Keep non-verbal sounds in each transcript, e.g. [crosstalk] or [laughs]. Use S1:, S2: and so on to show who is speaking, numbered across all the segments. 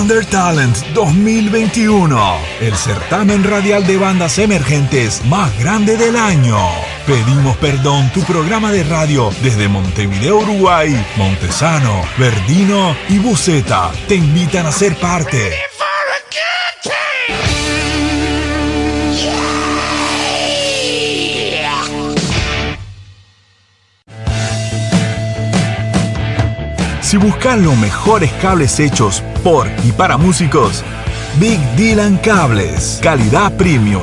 S1: Under Talent 2021, el certamen radial de bandas emergentes más grande del año. Pedimos perdón, tu programa de radio desde Montevideo, Uruguay, Montesano, Verdino y Buceta te invitan a ser parte. Si buscas los mejores cables hechos por y para músicos, Big Dylan Cables, calidad premium.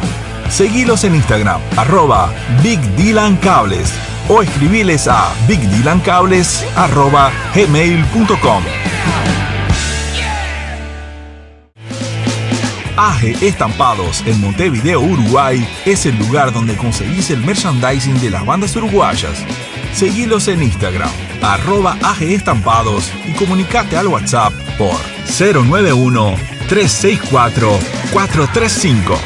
S1: Seguilos en Instagram, arroba Big Dylan Cables o escribiles a bigdylancables arroba gmail.com. AGE Estampados en Montevideo, Uruguay es el lugar donde conseguís el merchandising de las bandas uruguayas. Seguilos en Instagram, arroba AG Estampados y comunicate al WhatsApp por 091-364-435.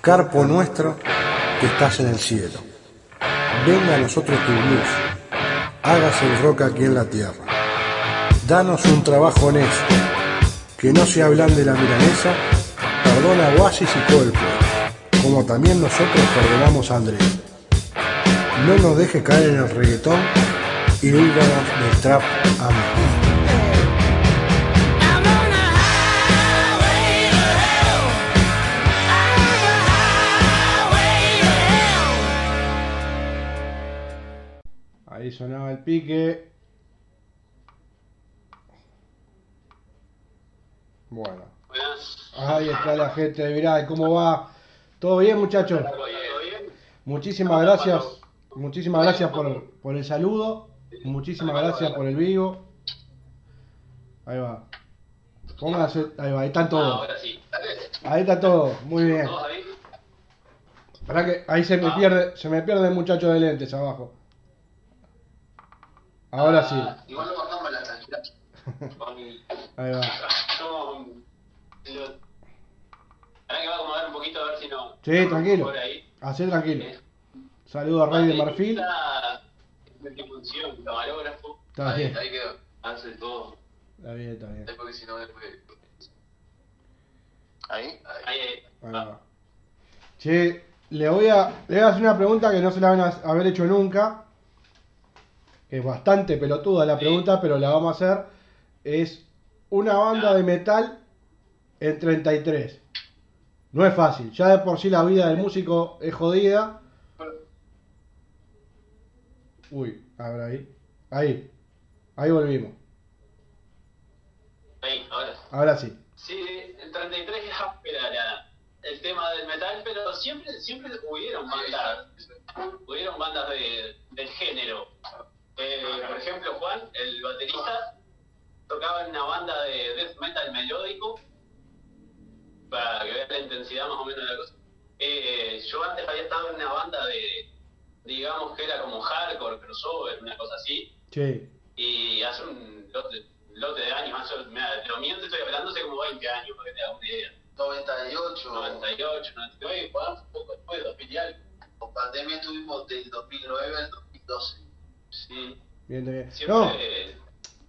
S2: Carpo nuestro que estás en el cielo. Venga a nosotros tu blues. Hágase el rock aquí en la tierra. Danos un trabajo honesto. Que no se hablan de la milanesa. Perdona Oasis y Coldplay. Como también nosotros perdonamos a Andrés. No nos deje caer en el reggaetón y líbranos del trap. Amén.
S3: Ahí sonaba el pique. Bueno. Ahí está la gente de Viral. ¿Cómo va? ¿Todo bien, muchachos? Muchísimas gracias. Muchísimas gracias por, por el saludo. Muchísimas gracias por el vivo. Ahí va. Pónganse. Ahí va, ahí están todos. Ahí está todo. Muy bien. Para que ahí se me pierde, se me pierde el muchacho de lentes abajo. Ahora sí.
S4: Igual no bajamos la tranquilidad. [laughs]
S3: Ahí va.
S4: Ahora que va a acomodar un poquito a ver si no.
S3: Sí, tranquilo. Así tranquilo. Saludo a Rey de Marfil.
S4: Está multifunción, camarógrafo.
S3: Está
S4: ahí,
S3: bien.
S4: ahí quedó. Hace todo.
S3: Está bien, está bien.
S4: Después que si no, después. Ahí, ahí. ahí.
S3: Ahí va. Che, le voy a, le voy a hacer una pregunta que no se la van a haber hecho nunca. Que es bastante pelotuda la pregunta, pero la vamos a hacer. Es una banda de metal en 33. No es fácil. Ya de por sí la vida del músico es jodida. Uy, a ver ahí. Ahí. Ahí volvimos.
S4: Ahí, ahora.
S3: Ahora sí.
S4: Sí, el 33 es áspera la- el tema del metal, pero siempre, siempre hubieron bandas, hubieron bandas de, del género. Eh, por ejemplo, Juan, el baterista, tocaba en una banda de death metal melódico, para que vean la intensidad más o menos de la cosa. Eh, yo antes había estado en una banda de, digamos que era como hardcore, crossover, una cosa así,
S3: Che.
S4: y hace un lote, lote de años, hace, mira, lo mío te estoy hablando hace como 20 años, para que te hagas una idea.
S5: 98.
S4: 98, 99, jugamos un poco después, 2000 y algo.
S5: Con pandemia estuvimos del 2009 al 2012.
S4: Sí,
S3: Bien, bien.
S4: siempre,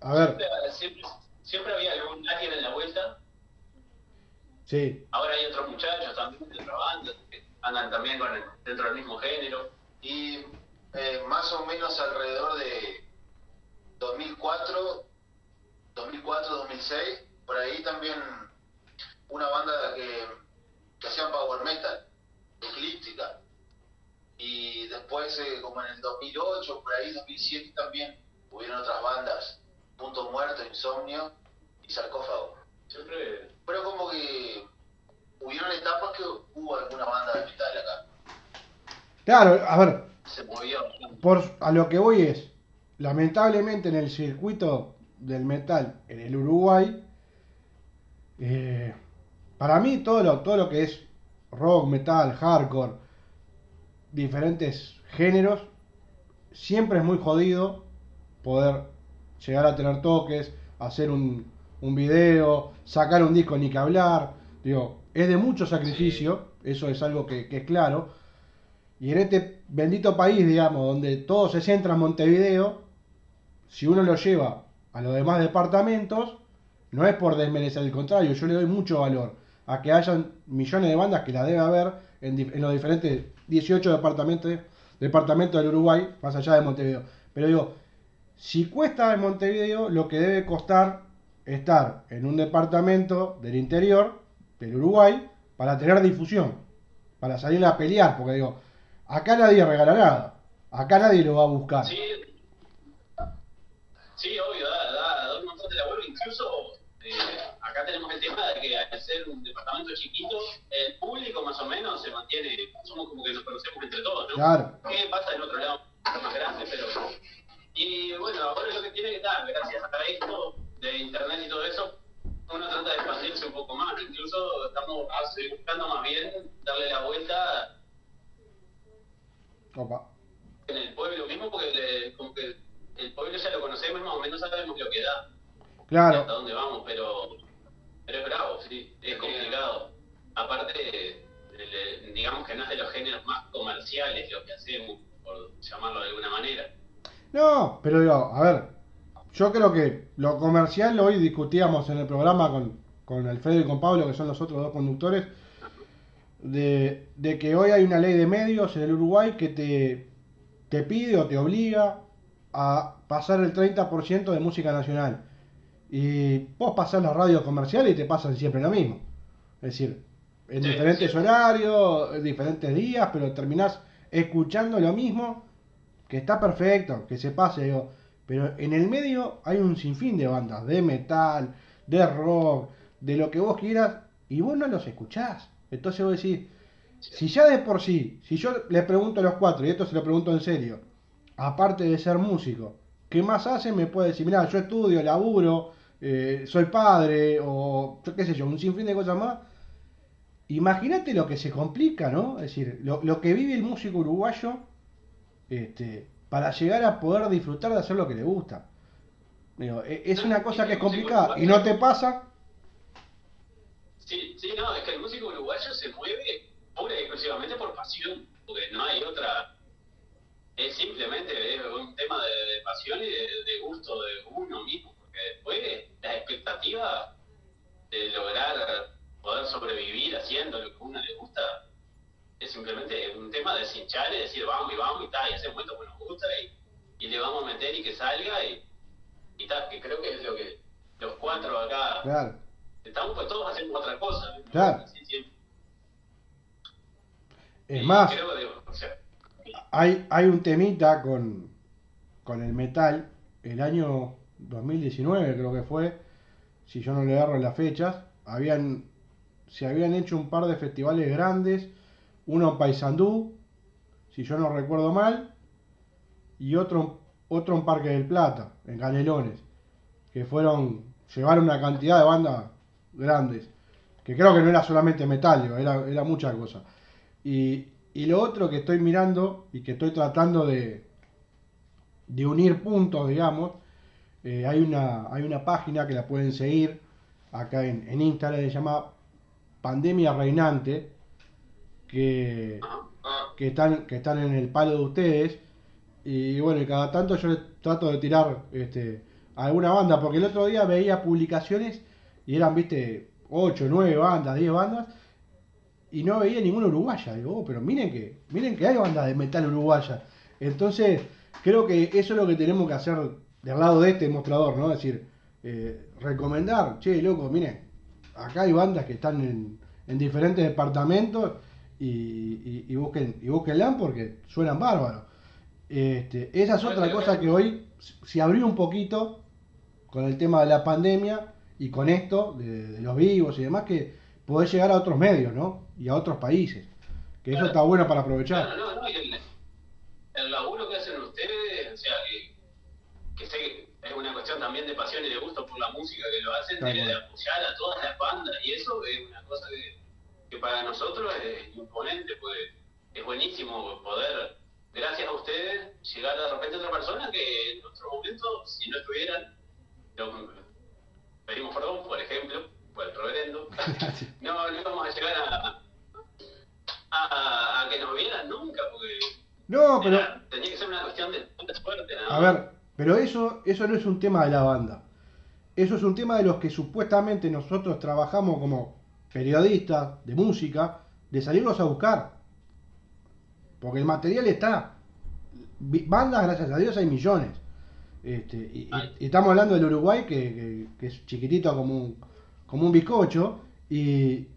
S3: No, a ver.
S4: siempre, siempre, siempre había algún alguien en la vuelta.
S3: Sí.
S4: Ahora hay otros muchachos también de otra banda que andan también con el- dentro del mismo género.
S5: Y eh, más o menos alrededor de 2004, 2004, 2006, por ahí también una banda que, que hacían power metal, eclíptica. Y después, eh, como en el 2008, por ahí 2007 también, hubieron otras bandas, Punto Muerto, Insomnio y Sarcófago.
S4: Siempre,
S5: Pero como que hubieron etapas que hubo alguna banda de metal acá.
S3: Claro, a ver,
S4: se movió
S3: por, a lo que voy es, lamentablemente en el circuito del metal en el Uruguay, Eh, para mí todo lo, todo lo que es rock, metal, hardcore, diferentes géneros, siempre es muy jodido poder llegar a tener toques, hacer un, un video, sacar un disco ni que hablar. Digo, es de mucho sacrificio, eso es algo que, que es claro. Y en este bendito país, digamos, donde todo se centra en Montevideo, si uno lo lleva a los demás departamentos, no es por desmerecer, al contrario, yo le doy mucho valor a que hayan millones de bandas que la debe haber en, en los diferentes 18 departamentos, departamentos del Uruguay, más allá de Montevideo. Pero digo, si cuesta en Montevideo, lo que debe costar estar en un departamento del interior del Uruguay para tener difusión, para salir a pelear, porque digo, acá nadie regala nada, acá nadie lo va a buscar.
S4: Sí, sí obvio, da, da, da un montón de labor, incluso eh, acá tenemos el tema de que al ser un departamento chiquito, el público más o menos se mantiene, somos como que nos conocemos entre todos, ¿no?
S3: Claro.
S4: ¿Qué pasa en otro lado más grande? Pero... Y bueno, ahora lo que tiene que dar, gracias a esto de internet y todo eso, uno trata de expandirse un poco más, incluso estamos buscando más bien darle la vuelta
S3: Opa.
S4: en el pueblo mismo, porque le- como que el pueblo ya lo conocemos, más o menos sabemos lo que da, hasta
S3: Claro,
S4: dónde vamos, pero, pero es bravo, sí, es complicado. Aparte, le- digamos que no es de los géneros más comerciales lo que hacemos, por llamarlo de alguna manera.
S3: no, pero digo, a ver, yo creo que lo comercial hoy discutíamos en el programa con, con Alfredo y con Pablo, que son los otros dos conductores, de, de que hoy hay una ley de medios en el Uruguay que te, te pide o te obliga a pasar el 30% de música nacional. Y vos pasás la radio comercial y te pasan siempre lo mismo. Es decir, en
S4: Sí,
S3: diferentes
S4: sí.
S3: horarios, en diferentes días, pero terminás escuchando lo mismo, que está perfecto, que se pase, digo. Pero en el medio hay un sinfín de bandas, de metal, de rock, de lo que vos quieras, y vos no los escuchás. Entonces vos decís, si ya de por sí, si yo les pregunto a los cuatro, y esto se lo pregunto en serio, aparte de ser músico, ¿qué más hacen? Me puede decir, mira, yo estudio, laburo, eh, soy padre, o yo qué sé yo, un sinfín de cosas más. Imagínate lo que se complica, ¿no? Es decir, lo, lo que vive el músico uruguayo este, para llegar a poder disfrutar de hacer lo que le gusta. Digo, e- es una cosa que es complicada y no te pasa.
S4: Sí, sí, no, es que el músico uruguayo se mueve pura y exclusivamente por pasión, porque no hay otra. Es simplemente es un tema de, de pasión y de, de gusto de uno mismo, porque después la expectativa de lograr poder sobrevivir haciendo lo que a uno le gusta es simplemente un tema de cinchar y decir vamos y vamos y tal, y hacer momento que nos gusta y, y le vamos a meter y que salga y, y tal, que creo que es lo que los cuatro acá
S3: Claro,
S4: estamos pues todos haciendo otra cosa. ¿no?
S3: Claro.
S4: Así siempre.
S3: Es más, hay, hay un temita con, con el metal, el año 2019 creo que fue, si yo no le agarro las fechas, habían, se habían hecho un par de festivales grandes, uno en Paysandú, si yo no recuerdo mal, y otro, otro en Parque del Plata, en Canelones, que fueron, llevaron una cantidad de bandas grandes, que creo que no era solamente metal, era, era mucha cosa. Y, lo otro que estoy mirando y que estoy tratando de, unir puntos, digamos, eh, hay, una, hay una página que la pueden seguir acá en, en Instagram, se llama Pandemia Reinante, que, que, están, que están en el palo de ustedes. Y bueno, y cada tanto yo trato de tirar este, alguna banda, porque el otro día veía publicaciones y eran, viste, 8, 9 bandas, 10 bandas, y no veía ninguna uruguaya. Digo, oh, pero miren que, miren que hay bandas de metal uruguaya. Entonces, creo que eso es lo que tenemos que hacer del lado de este mostrador, ¿no? Es decir, eh, recomendar, che, loco, miren, acá hay bandas que están en, en diferentes departamentos y, y, busquen y porque suenan bárbaros. Este, esa es otra cosa que hoy se abrió un poquito con el tema de la pandemia y con esto de, de los vivos y demás que podés llegar a otros medios, ¿no? Y a otros países. Que eso está bueno para aprovechar.
S4: claro, no, no, y el, el laburo que hacen ustedes, o sea, que, que sé que es una cuestión también de pasión y de gusto por la música que lo hacen, de, apoyar a todas las bandas, y eso es una cosa que, que para nosotros es imponente, pues es buenísimo poder, gracias a ustedes, llegar de repente a otra persona que en otro momento, si no estuvieran, pedimos perdón, por ejemplo, por el reverendo, [laughs] no, no íbamos a llegar a, a, a que nos vieran nunca, porque
S3: no, pero.
S4: tenía que ser una cuestión de suerte,
S3: A ver, pero eso, eso no es un tema de la banda. Eso es un tema de los que supuestamente nosotros trabajamos como periodistas de música, de salirlos a buscar. Porque el material está. Bandas, gracias a Dios, hay millones. Este, y, estamos hablando del Uruguay, que, es chiquitito como un, como un bizcocho, y,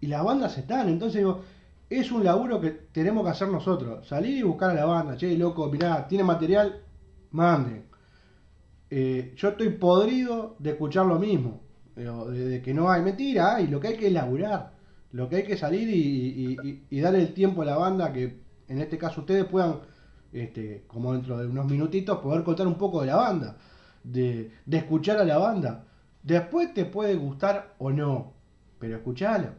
S3: y las bandas están. Entonces digo, es un laburo que tenemos que hacer nosotros. Salir y buscar a la banda. Che, loco, mirá, tiene material, manden. Eh, yo estoy podrido de escuchar lo mismo. De, que no hay mentira, y lo que hay que es laburar. Lo que hay que salir y, y, darle el tiempo a la banda que en este caso ustedes puedan, este, como dentro de unos minutitos, poder contar un poco de la banda. De, de escuchar a la banda. Después te puede gustar o no, pero escuchalo.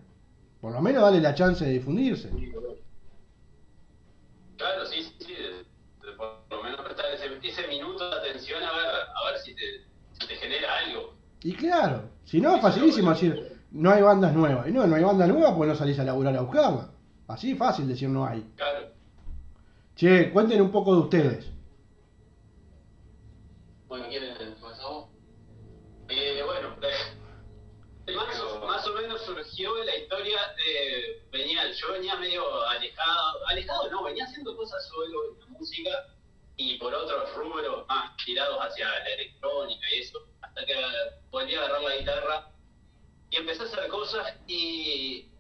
S3: Por lo menos dale la chance de difundirse.
S4: Claro, sí, sí, por lo menos prestar ese, minuto de atención a ver, a ver si, te, genera algo.
S3: Y claro, si no, es facilísimo decir, no hay bandas nuevas. Y no, no hay bandas nuevas, pues no salís a laburar a buscarla. Así fácil decir no hay.
S4: Claro.
S3: Che, cuenten un poco de ustedes.
S4: Bueno, ¿quieren empezar Eh, bueno, más, o menos de. Venía, yo venía medio alejado, alejado no, venía haciendo cosas solo en la música y por otros rubros más tirados hacia la electrónica y eso, hasta que volví a agarrar la guitarra y empecé a hacer cosas y.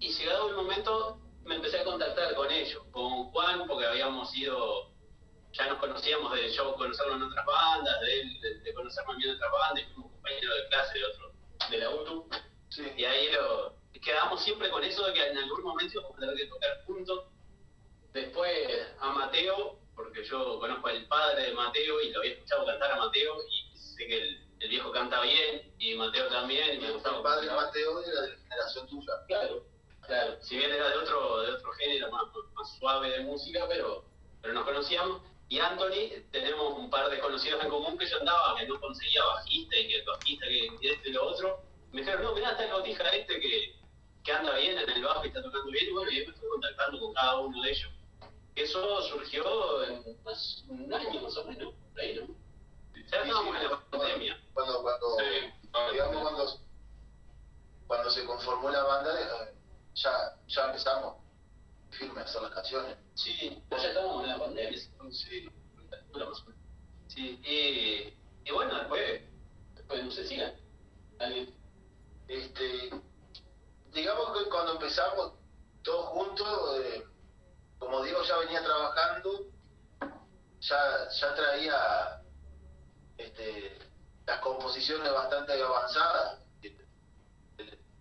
S4: Y llegado el momento me empecé a contactar con ellos, con Juan, porque habíamos ido ya nos conocíamos de yo conocerlo en otras bandas, de él, de, conocerme en otras bandas, y fuimos compañeros de clase de otro, de la UTU. Y ahí lo, quedamos siempre con eso de que en algún momento íbamos a tener que tocar juntos. Después a Mateo, porque yo conozco al padre de Mateo y lo había escuchado cantar a Mateo y sé que el, viejo canta bien y Mateo también. Y me gustaba
S5: el padre de Mateo era de la generación tuya.
S4: Claro, claro. Si bien era de otro, de otro género más, más suave de música, pero, pero nos conocíamos. Y Anthony, tenemos un par de conocidos en común que yo andaba, que no conseguía bajista y que bajista, que este y lo otro. Me dijeron, no, mirá, está el bautista este que, que anda bien en el bajo y está tocando bien. Y bueno, yo me estoy contactando con cada uno de ellos. Eso surgió en un año más o menos, por ahí, ¿no? Ya estábamos en la pandemia.
S5: Cuando, cuando, digamos, cuando, cuando se conformó la banda, eh, ya, ya empezamos firme a hacer las canciones.
S4: Sí, ya estábamos en la pandemia, sí, sí, y, y bueno, después, después no sé si
S5: Este, digamos que cuando empezamos todos juntos, eh, como digo, ya venía trabajando, ya, ya traía este, las composiciones bastante avanzadas.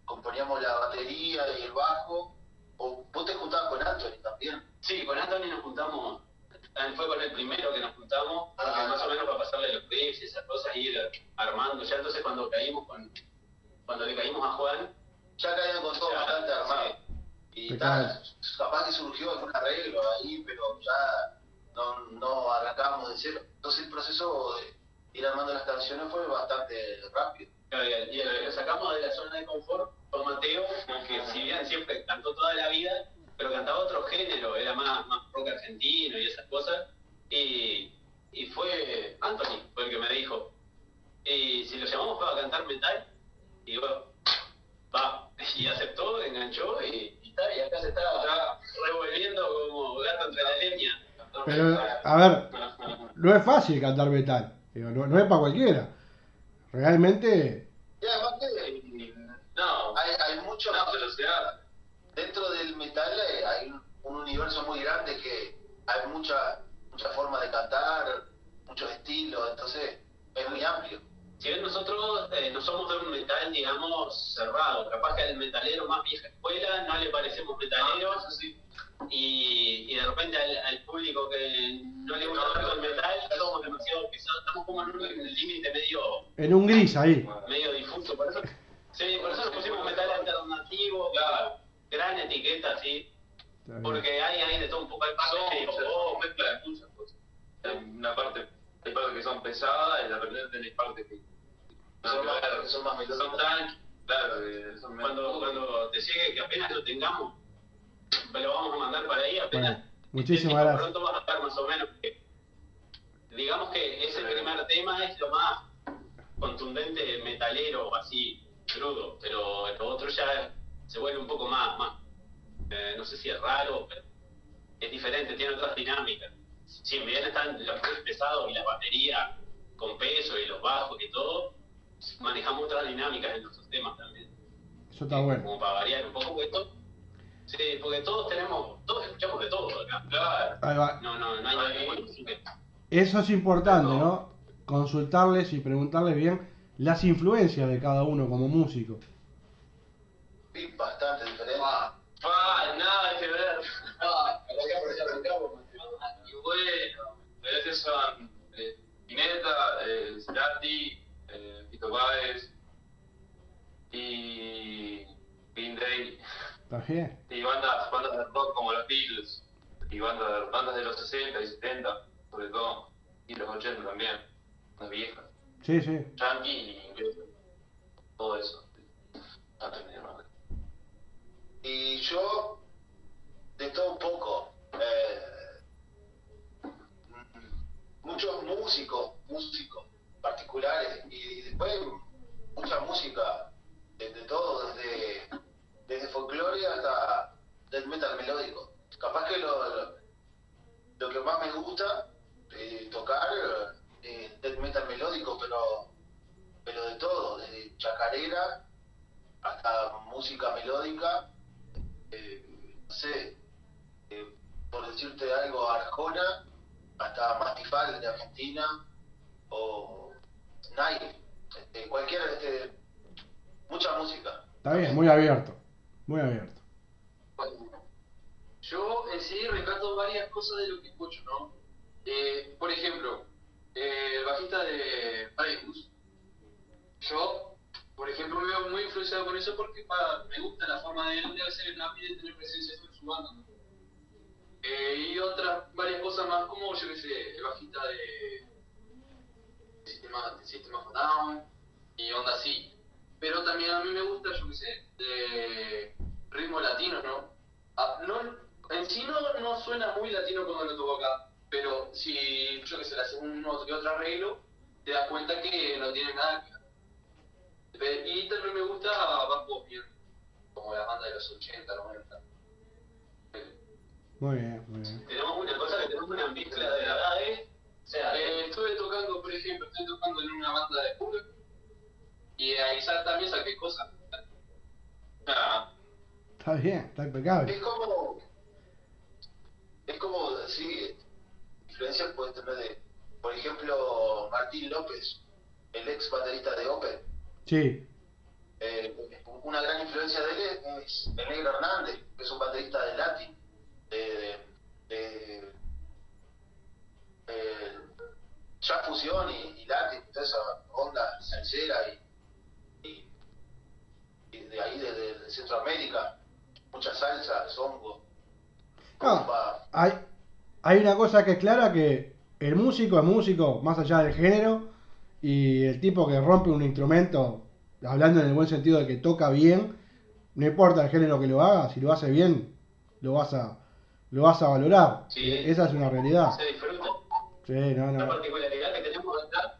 S5: Componíamos la batería y el bajo ¿O vos te juntabas con Anthony también?
S4: Sí, con Anthony nos juntamos, fue con el primero que nos juntamos, ah, más o menos para pasarle los clips y esas cosas, y ir armando. Ya entonces cuando caímos con, cuando le caímos a Juan,
S5: ya caían con todo bastante armado. Y tal, capaz que surgió algún arreglo ahí, pero ya no, no arrancábamos de cero. Entonces el proceso de ir armando las canciones fue bastante rápido.
S4: Y lo sacamos de la zona de confort con Mateo, que si bien siempre cantó toda la vida, pero cantaba otro género, era más, más rock argentino y esas cosas. Y, y fue Anthony, fue el que me dijo, y si lo llamamos para cantar metal, y bueno, va, y aceptó, enganchó y, y, está, y acá se está revolviendo como gato entre la leña.
S3: Pero, a ver, no es fácil cantar metal, no, no es para cualquiera. Realmente...
S5: Y además que no, hay, hay mucho no, velocidad. Dentro del metal eh, hay un, universo muy grande que hay mucha mucha forma de cantar, muchos estilos, entonces es muy amplio.
S4: Si bien nosotros eh, no somos de un metal, digamos, cerrado, capaz que al metalero más vieja escuela no le parecemos metaleros, y, y de repente al, público que no le gusta tanto el metal, somos demasiado pesados, estamos como en un límite medio...
S3: En un gris ahí.
S4: Medio difuso, por eso, sí, por eso nos pusimos metal alternativo, claro, gran etiqueta, sí, porque hay, hay de todo un poco, hay paso,
S6: que son pesadas y de repente tenés partes que
S5: son, más, son más
S6: Son claro, son
S4: cuando, cuando te llegue que apenas lo tengamos, lo vamos a mandar para ahí apenas.
S3: muchísimas gracias.
S4: Pronto vas a estar más o menos. digamos que ese primer tema es lo más contundente, metalero, así, crudo, pero lo otro ya se vuelve un poco más, más eh, no sé si es raro, pero es diferente, tiene otras dinámicas. Si bien están los pesados y la batería con peso y los bajos y todo, manejamos otras dinámicas en nuestros temas también.
S3: Eso está bueno.
S4: Como para variar un poco, esto Sí, porque todos tenemos, todos escuchamos de todo acá.
S3: Claro.
S4: No, no, no hay nada
S3: Eso es importante, ¿no? Consultarles y preguntarles bien las influencias de cada uno como músico.
S5: Bastante diferente.
S6: Ah, a veces son eh, Pineta, eh, Cerati, eh, Fito Páez y Green Day. [laughs] Y bandas, bandas de rock como los Beatles, y bandas, bandas de los 60 y 70, sobre todo, y los 80 también, las viejas.
S3: Sí, sí.
S6: Yankee y inglés, todo eso.
S5: Y yo, de todo un poco, eh, muchos músicos, músicos particulares, y después mucha música de, de todo, desde desde folclore hasta death metal melódico. Capaz que lo, lo, que más me gusta eh, tocar es eh, death metal melódico, pero, pero de todo, desde chacarera hasta música melódica, eh, no sé, por decirte algo, Arjona, hasta Mastifal de Argentina, o Nike, este, cualquiera, este, mucha música.
S3: Está bien, muy abierto. Muy abierto.
S6: Yo en sí rescato varias cosas de lo que escucho, ¿no? Eh, por ejemplo, eh, el bajista de Paribus, yo, por ejemplo, me veo muy influenciado con eso porque me gusta la forma de él de hacer el napi de tener presencia en su banda. Eh, y otras varias cosas más como, yo qué sé, el bajista de Sistema, Sistema of Down y onda así. Pero también a mí me gusta, yo qué sé, de ritmo latino, ¿no? Ah, no en sí no, no, suena muy latino cuando lo toco acá, pero si yo que sé, le haces uno que otro arreglo, te das cuenta que no tiene nada que. Y también me gusta Bajo bien, como la banda de los 80, 90.
S3: Muy bien, muy bien.
S4: Tenemos una cosa que tenemos una mezcla de edades. O sea,
S6: eh, estuve tocando, por ejemplo, estoy tocando en una banda de punk y ahí también saqué cosas. Ah,
S3: Está bien, está impecable.
S5: Es como. Es como, sí, influencias puedes tener de. Por ejemplo, Martín López, el ex baterista de Opel.
S3: Sí.
S5: Eh, una gran influencia de él es el Negro Hernández, que es un baterista de Latin, de, de, de, ya fusión y, y toda esa onda sincera y, y, de ahí, de, de Centroamérica mucha salsa, zongo.
S3: hay, hay una cosa que es clara que el músico es músico más allá del género y el tipo que rompe un instrumento, hablando en el buen sentido de que toca bien, no importa el género que lo haga, si lo hace bien, lo vas a, lo vas a valorar. E, esa es una realidad.
S4: Se disfruta.
S3: Sí, no, no.
S4: La particularidad que tenemos acá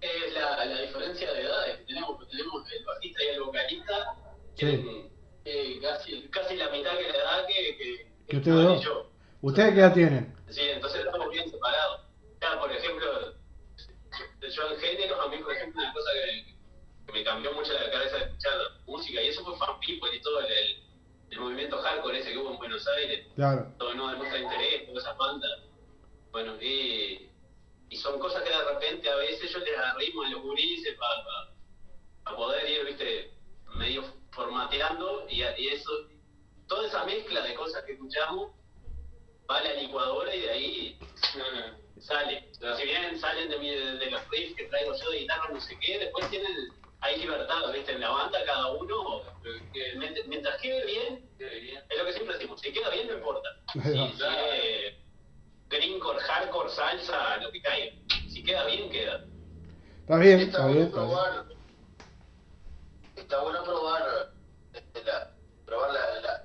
S4: es la, la diferencia de edades. Tenemos, tenemos el bajista y el vocalista. Sí casi, casi la mitad que le da que, que,
S3: que ustedes dos. Yo. ¿Ustedes qué edad tienen?
S4: Sí, entonces estamos bien separados. Ya, por ejemplo, yo en género, a mí, por ejemplo, una cosa que, que, me cambió mucho la cabeza de escuchar música, y eso fue Fan People y todo el, el, movimiento hardcore ese que hubo en Buenos Aires.
S3: Claro.
S4: Todo no demuestra interés, todas esas bandas. Bueno, y, y son cosas que de repente a veces yo les arrimo a los gurises para poder ir, viste, medio formateando y, y, eso, toda esa mezcla de cosas que escuchamos va a la licuadora y de ahí sale. Si bien salen de, de, los riffs que traigo yo de guitarra, no sé qué, después tienen, hay libertad, ¿viste? En la banda cada uno, mientras quede bien, es lo que siempre decimos, si queda bien no importa. Si, si greencore, hardcore, salsa, lo que caiga. Si queda bien, queda.
S3: Está bien, está, bien. Está, probar,
S5: está bueno probar, este, la, probar la, la,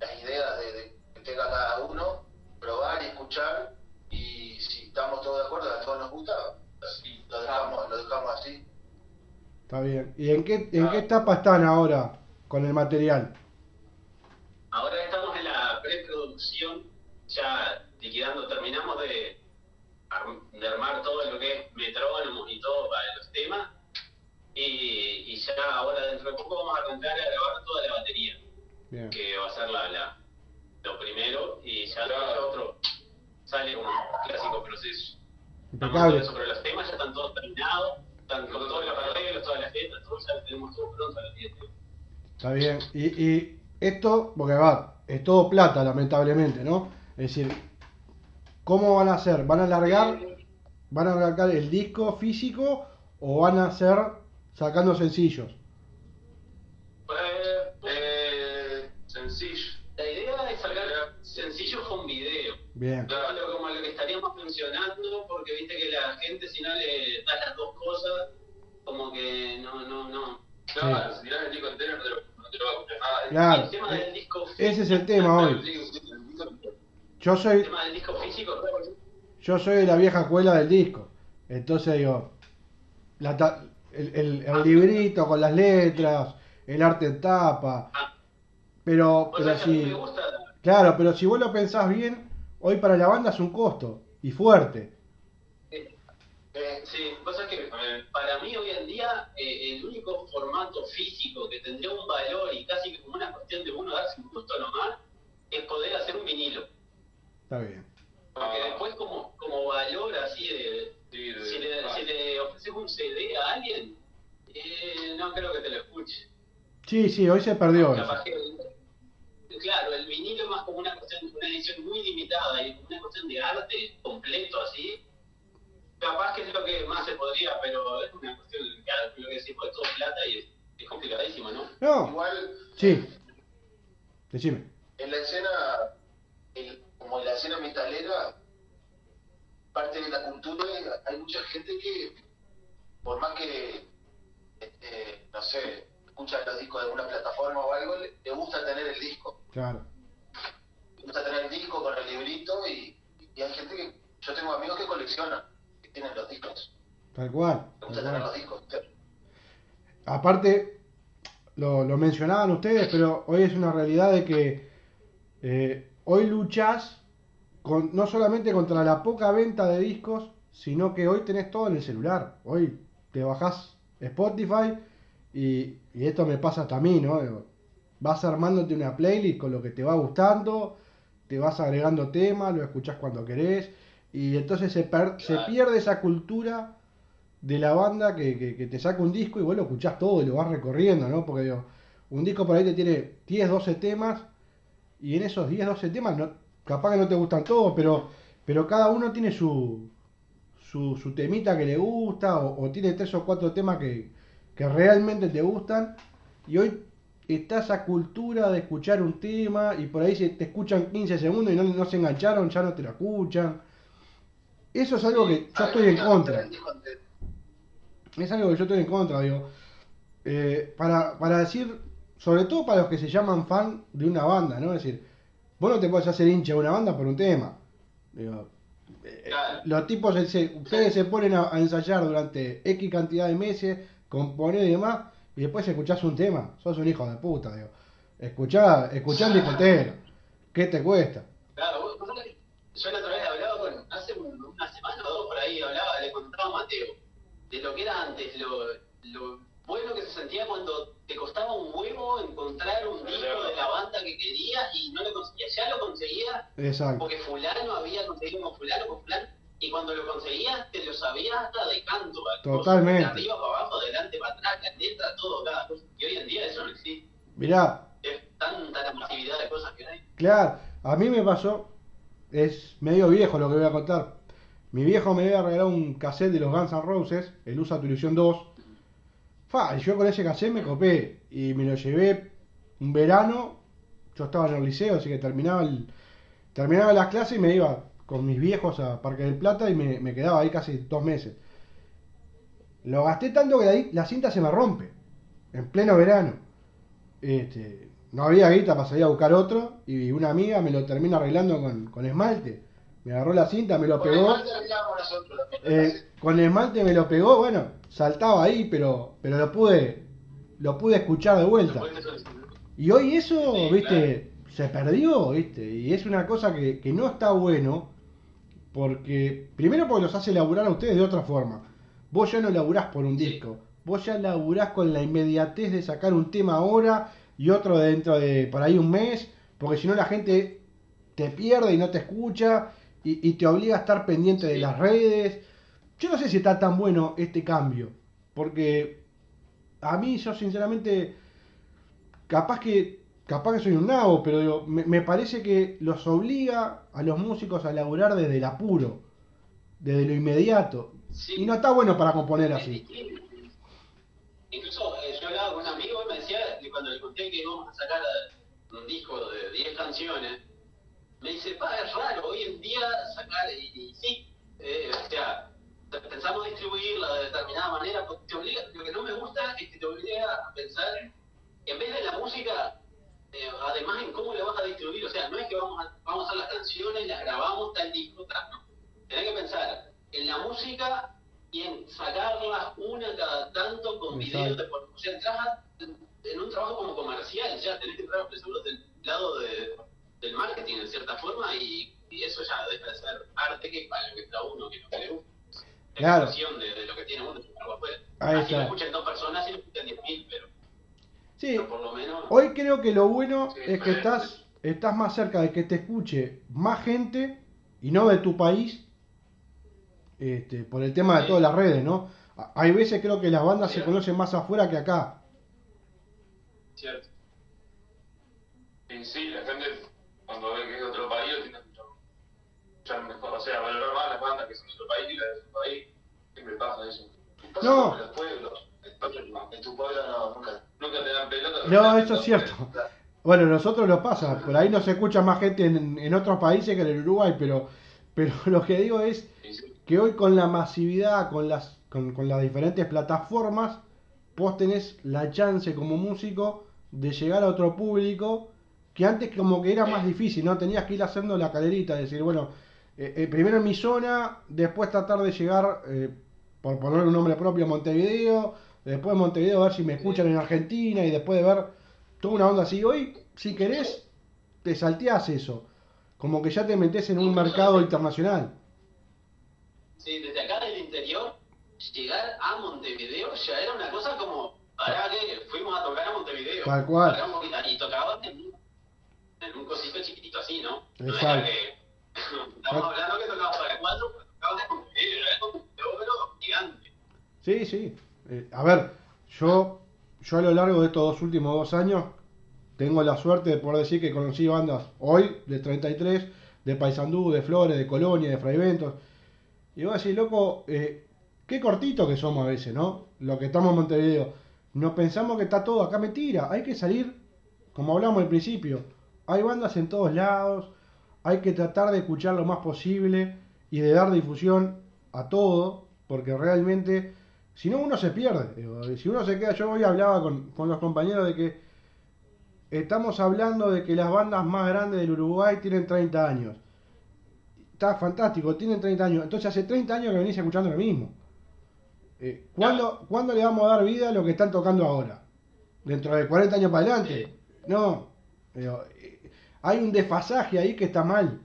S5: las ideas de, que tenga cada uno, probar y escuchar y si estamos todos de acuerdo, a todos nos gusta, lo dejamos, lo dejamos así.
S3: Está bien. ¿Y en qué, en qué etapa están ahora con el material?
S4: Ahora estamos en la preproducción, ya liquidando, terminamos de, de armar todo lo que es metrónomos y todo para los temas. Y, y, ya ahora dentro de poco vamos a arrancar a grabar toda la batería, que va a ser la, la, lo primero, y ya lo otro sale un clásico proceso. Impecable. Sobre los temas ya están todos terminados, con todos los arreglos, todas las letras, todo ya tenemos todo pronto a dientes.
S3: Está bien. Y, y esto, porque va, es todo plata, lamentablemente, ¿no? Es decir, ¿cómo van a hacer? ¿Van a alargar, van a alargar el disco físico o van a hacer sacando sencillos?
S4: Eh, eh, sencillo. La idea es sacar sencillos con video.
S3: Bien.
S4: Claro, estaríamos funcionando, porque viste que la gente si no le das las dos cosas, como que no, no, no. Claro, si miras el disco entero no te lo, no te lo va a escuchar nada.
S3: Claro. El tema del disco Ese es el tema hoy. Yo soy.
S4: El tema del disco físico,
S3: yo soy de la vieja escuela del disco. Entonces digo, la el, el, el, librito con las letras, el arte en tapa. Ah. Pero, pero si. Claro, pero si vos lo pensás bien, hoy para la banda es un costo y fuerte.
S4: Eh, sí, pasa que para mí hoy en día eh, el único formato físico que tendría un valor y casi que como una cuestión de uno darse un gusto nomás es poder hacer un vinilo.
S3: Está bien.
S4: Porque después como, como valor así de, si, le, si, le, ofreces un CD a alguien, eh, no creo que te lo escuche.
S3: Sí, sí, hoy se perdió eso
S4: claro, el vinilo es más como una cuestión, una edición muy limitada y una cuestión de arte completo así. Capaz que es lo que más se podría, pero es una cuestión, claro, lo que decimos, es todo plata y es, complicadísimo, ¿no?
S3: No.
S5: Igual.
S3: Sí. Decime.
S5: En la escena, como en la escena metalera, parte de la cultura, hay mucha gente que, por más que, este, no sé, escucha los discos de alguna plataforma o algo, le, gusta tener el disco.
S3: Claro.
S5: Le gusta tener el disco con el librito y, y hay gente que, yo tengo amigos que coleccionan, que tienen los discos.
S3: Tal cual.
S5: Le gusta tener los discos.
S3: Aparte, lo, lo, mencionaban ustedes, pero hoy es una realidad de que eh, hoy luchas con, no solamente contra la poca venta de discos, sino que hoy tenés todo en el celular. Hoy te bajás Spotify y, esto me pasa hasta a mí, ¿no? Vas armándote una playlist con lo que te va gustando, te vas agregando temas, lo escuchas cuando querés, y entonces se, se pierde esa cultura de la banda que, que, te saca un disco y vos lo escuchás todo y lo vas recorriendo, ¿no? Porque digo, un disco por ahí te tiene 10, 12 temas, y en esos 10, 12 temas, no, capaz que no te gustan todos, pero, pero cada uno tiene su, su, su temita que le gusta, o, o tiene tres o cuatro temas que, que realmente te gustan y hoy está esa cultura de escuchar un tema y por ahí se te escuchan 15 segundos y no, se engancharon, ya no te lo escuchan. Eso es algo que yo estoy en contra. Es algo que yo estoy en contra, digo. Eh, para, para decir, sobre todo para los que se llaman fan de una banda, ¿no? Es decir, vos no te puedes hacer hincha de una banda por un tema. Digo, eh, los tipos, ustedes se ponen a ensayar durante X cantidad de meses componer y demás, y después escuchás un tema, sos un hijo de puta, digo. Escuchá, escuchá el discotero, ¿qué te cuesta?
S4: Claro, yo la otra vez hablaba, bueno, hace una semana o dos por ahí hablaba, le contaba a Mateo, de lo que era antes, lo, lo bueno que se sentía cuando te costaba un huevo encontrar un disco de la banda que querías y no lo conseguías, ya lo conseguías
S3: Exacto.
S4: porque fulano había conseguido con fulano, con fulano, y cuando lo conseguías te lo sabías hasta de canto.
S3: Totalmente.
S4: de arriba para abajo, de adelante para atrás, la letra, todo, cada cosa. Y hoy en día eso no existe.
S3: Mirá.
S4: Es tanta la masividad de cosas que hay.
S3: Claro, a mí me pasó, es medio viejo lo que voy a contar. Mi viejo me había regalado un cassette de los Guns N' Roses, el Usa tu ilusión 2. Fa, y yo con ese cassette me copé y me lo llevé un verano. Yo estaba en el liceo, así que terminaba el, terminaba las clases y me iba con mis viejos a Parque del Plata y me, me quedaba ahí casi dos meses. Lo gasté tanto que ahí la cinta se me rompe, en pleno verano. Este, no había guita para salir a buscar otro y una amiga me lo termina arreglando con, con esmalte. Me agarró la cinta, me lo
S5: Con
S3: pegó.
S5: esmalte nosotros.
S3: Eh, con esmalte me lo pegó, bueno, saltaba ahí, pero, pero lo pude, lo pude escuchar de vuelta. Y hoy eso,
S4: Sí,
S3: viste, se perdió, viste, y es una cosa que, que no está bueno, porque, primero porque los hace laburar a ustedes de otra forma. Vos ya no laburás por un
S4: Sí.
S3: disco, vos ya laburás con la inmediatez de sacar un tema ahora y otro dentro de por ahí un mes, porque si no la gente te pierde y no te escucha y, y te obliga a estar pendiente de las redes. Yo no sé si está tan bueno este cambio, porque a mí yo sinceramente capaz que capaz que soy un nabo, pero digo, me, me parece que los obliga a los músicos a laburar desde el apuro, desde lo inmediato.
S4: Sí.
S3: Y no está bueno para componer así.
S4: distinto. Incluso eh, yo hablaba con un amigo y me decía, que cuando le conté que íbamos a sacar eh, un disco de 10 canciones, me dice, pa, es raro hoy en día sacar, y, y sí, eh, o sea, pensamos distribuirla de determinada manera, porque te obliga, lo que no me gusta es que te obliga a pensar, en vez de la música, eh, además en cómo la vas a distribuir, o sea, no es que vamos a, vamos a hacer las canciones, las grabamos, tal disco, tal, no. Tenés que pensar en la música y en sacarlas una cada tanto con videos de o sea, entras a- en un trabajo como comercial, ya tenés que entrar seguro del lado de, del marketing en cierta forma y, y eso ya deja de ser arte que para lo que está uno que no que le gusta.
S3: Claro.
S4: de, de lo que tiene uno, Así lo escuchan dos personas y lo escuchan diez mil, pero,
S3: Sí,
S4: pero por lo menos...
S3: hoy creo que lo bueno
S6: Sí,
S3: es que
S6: sí.
S3: estás, estás más cerca de que te escuche más gente y no de tu país, este, por el tema de todas las redes, ¿no? Hay veces creo que las bandas se conocen más afuera que acá.
S4: Cierto.
S6: Y sí, la gente cuando ve que es de otro país tiene que escuchar mejor, o sea, valorar más las bandas que son de otro país y las de su país. Siempre pasa eso.
S5: Pasa
S3: No.
S5: con los pueblos. En tu pueblo no, nunca.
S6: Nunca te dan pelota.
S3: No, eso es cierto. Bueno, nosotros lo pasa, por ahí no se escucha más gente en, en otros países que en el Uruguay, pero, pero [laughs] lo que digo es que hoy con la masividad, con las, con, con las diferentes plataformas, vos tenés la chance como músico de llegar a otro público que antes como que era más difícil, ¿no? Tenías que ir haciendo la calerita, decir, bueno, eh, eh, primero en mi zona, después tratar de llegar, eh, por poner un nombre propio, a Montevideo, después de Montevideo a ver si me escuchan en Argentina y después de ver toda una onda así. Hoy, si querés, te salteás eso, como que ya te metes en un mercado internacional.
S4: Sí, desde acá del interior, llegar a Montevideo ya era una cosa como, para que fuimos a tocar a Montevideo.
S3: Tal cual.
S4: Y- tocaban en, un- en un cosito chiquitito así, ¿no? No
S3: Exacto.
S4: que- [laughs] Estamos hablando que tocamos para cuatro, pero tocaban en Montevideo, era como un teógeno gigante.
S3: Sí, sí. Eh, a ver, yo, yo a lo largo de estos dos últimos dos años tengo la suerte de poder decir que conocí bandas hoy de 33, de Paysandú, de Flores, de Colonia, de Fraiventos. Y vos decís, loco, eh, qué cortito que somos a veces, ¿no? Lo que estamos en Montevideo. Nos pensamos que está todo acá mentira. Hay que salir, como hablamos al principio, hay bandas en todos lados, hay que tratar de escuchar lo más posible y de dar difusión a todo, porque realmente, si no, uno se pierde. Si uno se queda, yo hoy hablaba con, con los compañeros de que estamos hablando de que las bandas más grandes del Uruguay tienen 30 años. Está fantástico, tienen 30 años. Entonces hace 30 años que venís escuchando lo mismo. Eh, ¿cuándo, ¿Cuándo le vamos a dar vida a lo que están tocando ahora? ¿Dentro de 40 años para adelante? No. Eh, hay un desfasaje ahí que está mal.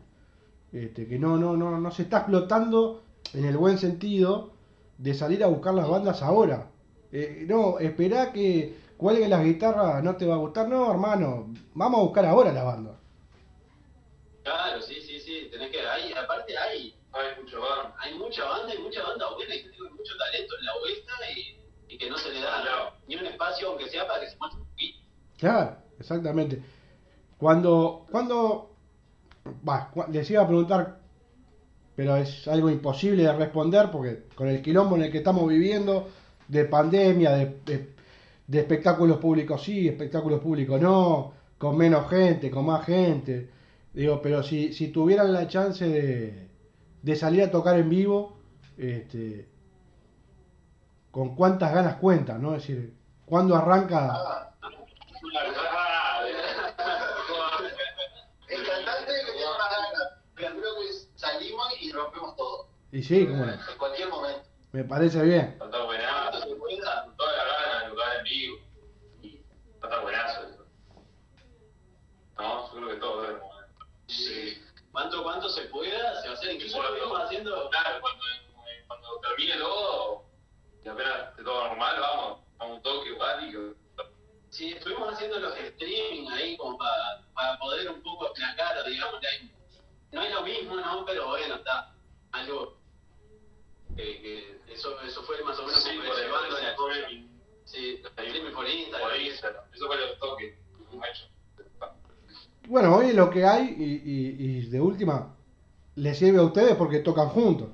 S3: Este, que no, no, no, no se está explotando en el buen sentido de salir a buscar las bandas ahora. Eh, no, esperá que cuelguen las guitarras, no te va a gustar. No, hermano, vamos a buscar ahora la banda.
S4: Claro, sí, sí, sí, tenés que, hay, aparte hay,
S6: hay mucha banda.
S4: Hay mucha banda, hay mucha banda buena y tiene mucho talento en la vuelta y, y que no se le da ni un espacio, aunque sea para que se muestre un poquito.
S3: Claro, exactamente. Cuando, cuando, bah, les iba a preguntar, pero es algo imposible de responder porque con el quilombo en el que estamos viviendo, de pandemia, de, de espectáculos públicos sí, espectáculos públicos no, con menos gente, con más gente. Digo, pero si, si tuvieran la chance de, de salir a tocar en vivo, este, con cuántas ganas cuentan, ¿no? Es decir, ¿cuándo arranca?
S5: El cantante que tiene más ganas, pero creo que salimos y rompemos todo.
S3: Y sí, como
S5: En cualquier momento.
S3: Me parece bien.
S6: Está buenazo, se puede dar toda la gana de tocar en vivo. Y está buenazo eso. No, yo creo que todo es
S4: Sí. ¿Cuánto, cuánto se pueda, se va a hacer. Incluso lo estamos haciendo.
S6: Claro, cuando, cuando termine todo, y apenas esté todo normal, vamos a un toque igual y que.
S4: Sí, estuvimos haciendo los streaming ahí como para, para poder un poco aplacar, digamos, ahí. no es lo mismo, ¿no? Pero bueno, está algo que, que eso, eso fue más o menos
S6: Sí, por el
S4: llevando la
S6: streaming.
S4: Sí, streaming por Instagram.
S6: Por Instagram. Eso fue los toques. Macho.
S3: Bueno, hoy lo que hay y, y, y de última les sirve a ustedes porque tocan juntos.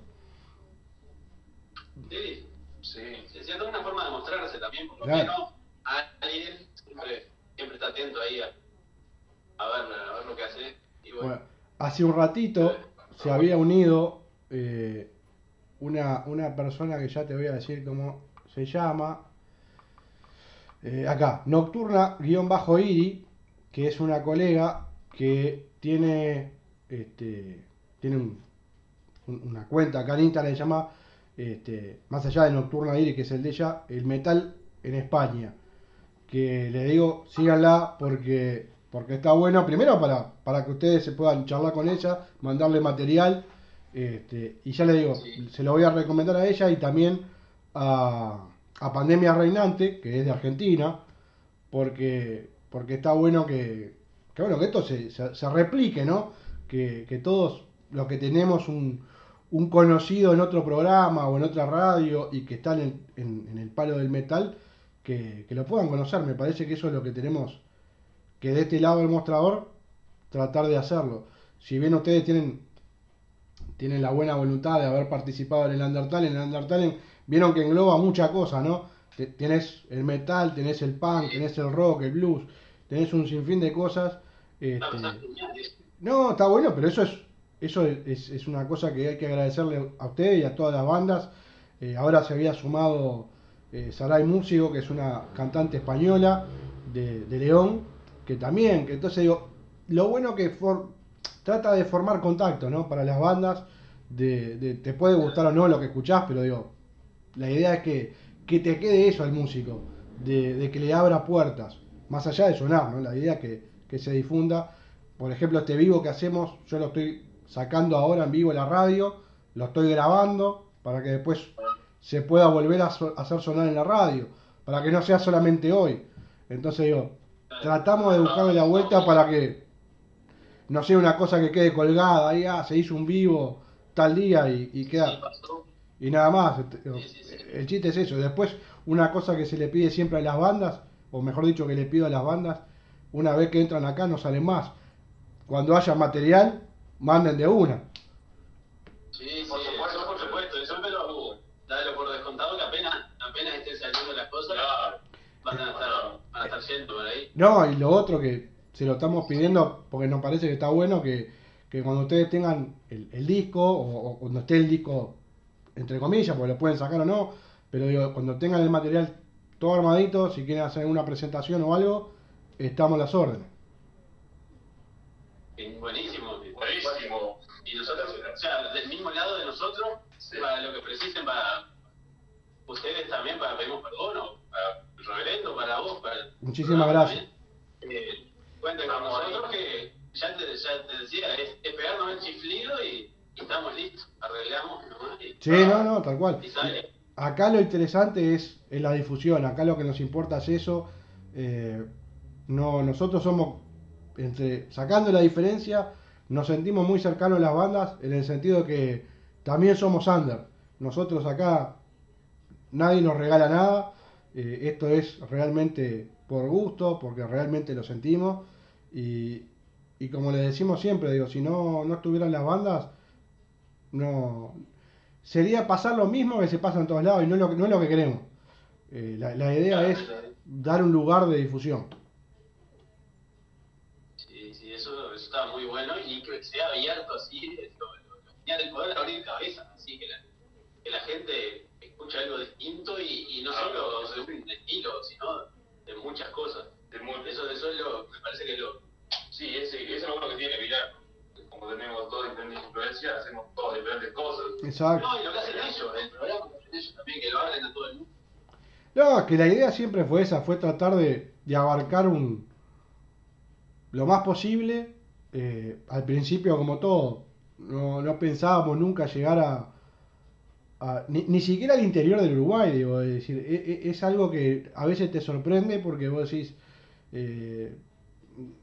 S4: Sí,
S6: Sí.
S4: sí, sí, es una forma de mostrarse también, por lo
S3: Claro.
S4: menos alguien siempre, siempre está atento ahí a, a, ver, a ver lo que hace. Y bueno,
S3: Bueno, hace un ratito se había unido eh, una, una persona que ya te voy a decir cómo se llama. Eh, acá, Nocturna-Iri, que es una colega que tiene, este, tiene un- un- una cuenta acá en Instagram se llama, este, más allá de Nocturna Iri, que es el de ella, el metal en España. Que le digo, síganla porque, porque está bueno, primero para, para que ustedes se puedan charlar con ella, mandarle material. Este, y ya le digo,
S4: Sí.
S3: se lo voy a recomendar a ella y también a, a Pandemia Reinante, que es de Argentina, porque, porque está bueno que, que, bueno, que esto se, se, se replique, ¿no? Que, que todos los que tenemos un, un conocido en otro programa o en otra radio y que están en, en- en el palo del metal, que, que lo puedan conocer. Me parece que eso es lo que tenemos que de este lado del mostrador tratar de hacerlo. Si bien ustedes tienen tienen la buena voluntad de haber participado en el Undertale, en el Undertale vieron que engloba mucha cosa, ¿no? Te- Tenés el metal, tenés el punk, tenés el rock, el blues, tenés un sinfín de cosas. este, no, está bueno, pero eso es eso es, es- es una cosa que hay que agradecerle a ustedes y a todas las bandas. Eh, ahora se había sumado eh, Saray Músico, que es una cantante española de, de León, que también, que entonces digo, lo bueno que for- trata de formar contacto, ¿no? Para las bandas, de, te puede gustar o no lo que escuchás, pero digo, la idea es que, que te quede eso al músico, de, que le abra puertas, más allá de sonar, ¿no? La idea es que, que se difunda. Por ejemplo, este vivo que hacemos, yo lo estoy sacando ahora en vivo en la radio, lo estoy grabando para que después se pueda volver a hacer sonar en la radio, para que no sea solamente hoy. Entonces digo, tratamos de buscarle la vuelta para que no sea una cosa que quede colgada, ahí ah, se hizo un vivo tal día y, y
S4: Sí,
S3: queda y nada más. Este,
S4: Sí, sí, sí.
S3: El chiste es eso. Después, una cosa que se le pide siempre a las bandas, o mejor dicho, que le pido a las bandas, una vez que entran acá no salen más. Cuando haya material, manden de una.
S4: Sí, sí,
S5: Por supuesto,
S4: eso por supuesto, eso pero dale por descontado que apenas, apenas estén saliendo las cosas,
S6: Claro.
S4: van a estar, van a estar yendo por ahí.
S3: No, y lo otro que se lo estamos pidiendo porque nos parece que está bueno que, que cuando ustedes tengan el, el disco, o, o cuando esté el disco, entre comillas, porque lo pueden sacar o no, pero digo, cuando tengan el material todo armadito, si quieren hacer una presentación o algo, estamos a las órdenes.
S4: Buenísimo.
S6: Buenísimo.
S4: Y nosotros, o sea, del mismo lado de nosotros,
S6: Sí.
S4: para lo que precisen, para ustedes también, para pedimos perdón, o para el reverendo, para vos, para
S3: Muchísimas gracias.
S4: Eh, cuenten con nosotros que ya te, ya te decía, es, es pegarnos el chiflido y, y estamos listos, arreglamos nomás y,
S3: Sí, no, no, tal cual.
S4: y sale.
S3: Acá lo interesante es, es la difusión, acá lo que nos importa es eso. eh, no, nosotros somos, entre sacando la diferencia, nos sentimos muy cercanos a las bandas en el sentido que, también somos under. Nosotros acá nadie nos regala nada. Eh, esto es realmente por gusto, porque realmente lo sentimos. Y, y como le decimos siempre, digo, si no, no estuvieran las bandas, no sería pasar lo mismo que se pasa en todos lados y no es lo, no es lo que queremos. Eh, la, la, idea es dar un lugar de difusión.
S4: Sí, sí, eso, está muy bueno y que sea abierto así, el poder abrir cabeza, así que la, que la gente escucha algo distinto y, y no solo de un estilo, sino de muchas cosas. Eso, eso es lo, me parece que lo...
S6: Sí, ese, ese es lo bueno que tiene Pilar como tenemos todas diferentes influencias, hacemos todas diferentes cosas.
S3: Exacto.
S4: No, y lo que hacen ellos, el programa ellos también, que lo hablen a todo el mundo.
S3: No, que la idea siempre fue esa, fue tratar de, de abarcar un lo más posible. Eh, al principio, como todo, no, no pensábamos nunca llegar a, a ni, ni, siquiera al interior del Uruguay, digo, es decir, es, es, algo que a veces te sorprende porque vos decís, eh,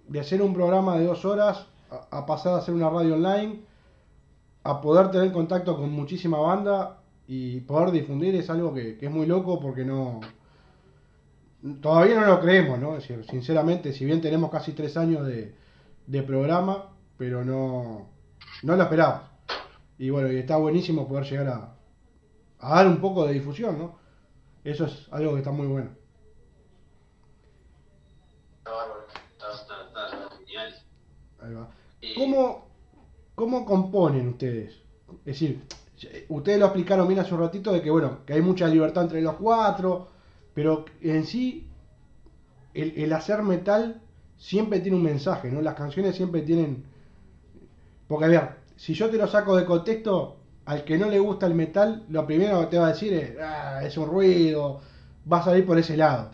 S3: de hacer un programa de dos horas a, pasar a hacer una radio online, a poder tener contacto con muchísima banda y poder difundir es algo que, es muy loco porque no todavía no lo creemos no es decir sinceramente si bien tenemos casi tres años de, de programa pero no no lo esperamos. Y bueno y está buenísimo poder llegar a, a dar un poco de difusión no eso es algo que está muy bueno Ahí va. ¿Cómo, ¿Cómo componen ustedes? Es decir, ustedes lo explicaron bien hace un ratito de que bueno, que hay mucha libertad entre los cuatro, pero en sí el, el, hacer metal siempre tiene un mensaje, ¿no? Las canciones siempre tienen. Porque a ver, si yo te lo saco de contexto, al que no le gusta el metal, lo primero que te va a decir es, ah, es un ruido, vas a ir por ese lado.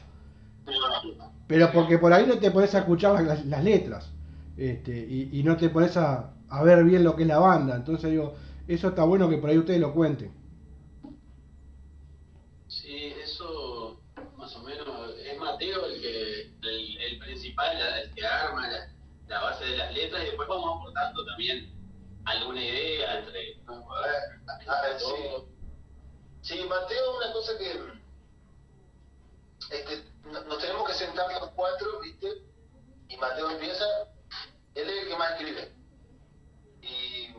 S3: Pero porque por ahí no te pones a escuchar las, las letras. Este, y, y, no te pones a, a ver bien lo que es la banda. Entonces digo, eso está bueno que por ahí ustedes lo cuenten.
S4: Sí, eso más o menos es Mateo el que el, el principal, el que arma la, la, base de las letras y después vamos aportando también alguna idea entre...
S5: A ver, sí. sí, Mateo, una cosa que es que nos tenemos que sentar los cuatro, ¿viste? Y Mateo empieza, él es el que más escribe. Y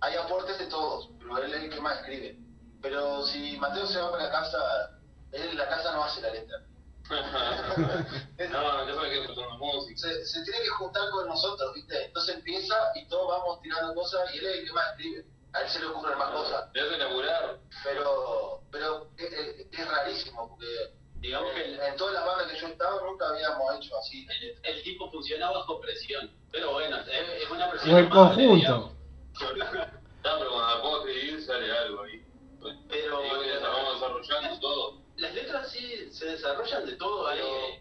S5: hay aportes de todos, pero él es el que más escribe. Pero si Mateo se va para la casa, él en la casa no hace la letra.
S6: no, yo que escuchando música.
S5: Se, se tiene que juntar con nosotros, ¿viste? Entonces empieza y todos vamos tirando cosas y él es el que más escribe. A él se le ocurren más cosas.
S6: Le hace laburar.
S5: Pero, pero es, es, es rarísimo porque digamos que el, en todas las bandas que yo he estado nunca habíamos hecho así.
S4: El, el tipo funciona bajo presión, pero bueno, es, es una presión.
S3: O conjunto. [laughs]
S6: No, pero cuando puedo escribir sale algo ahí.
S4: Pero
S6: y ya vamos desarrollando todo.
S4: Las letras sí se desarrollan de todo. Hay,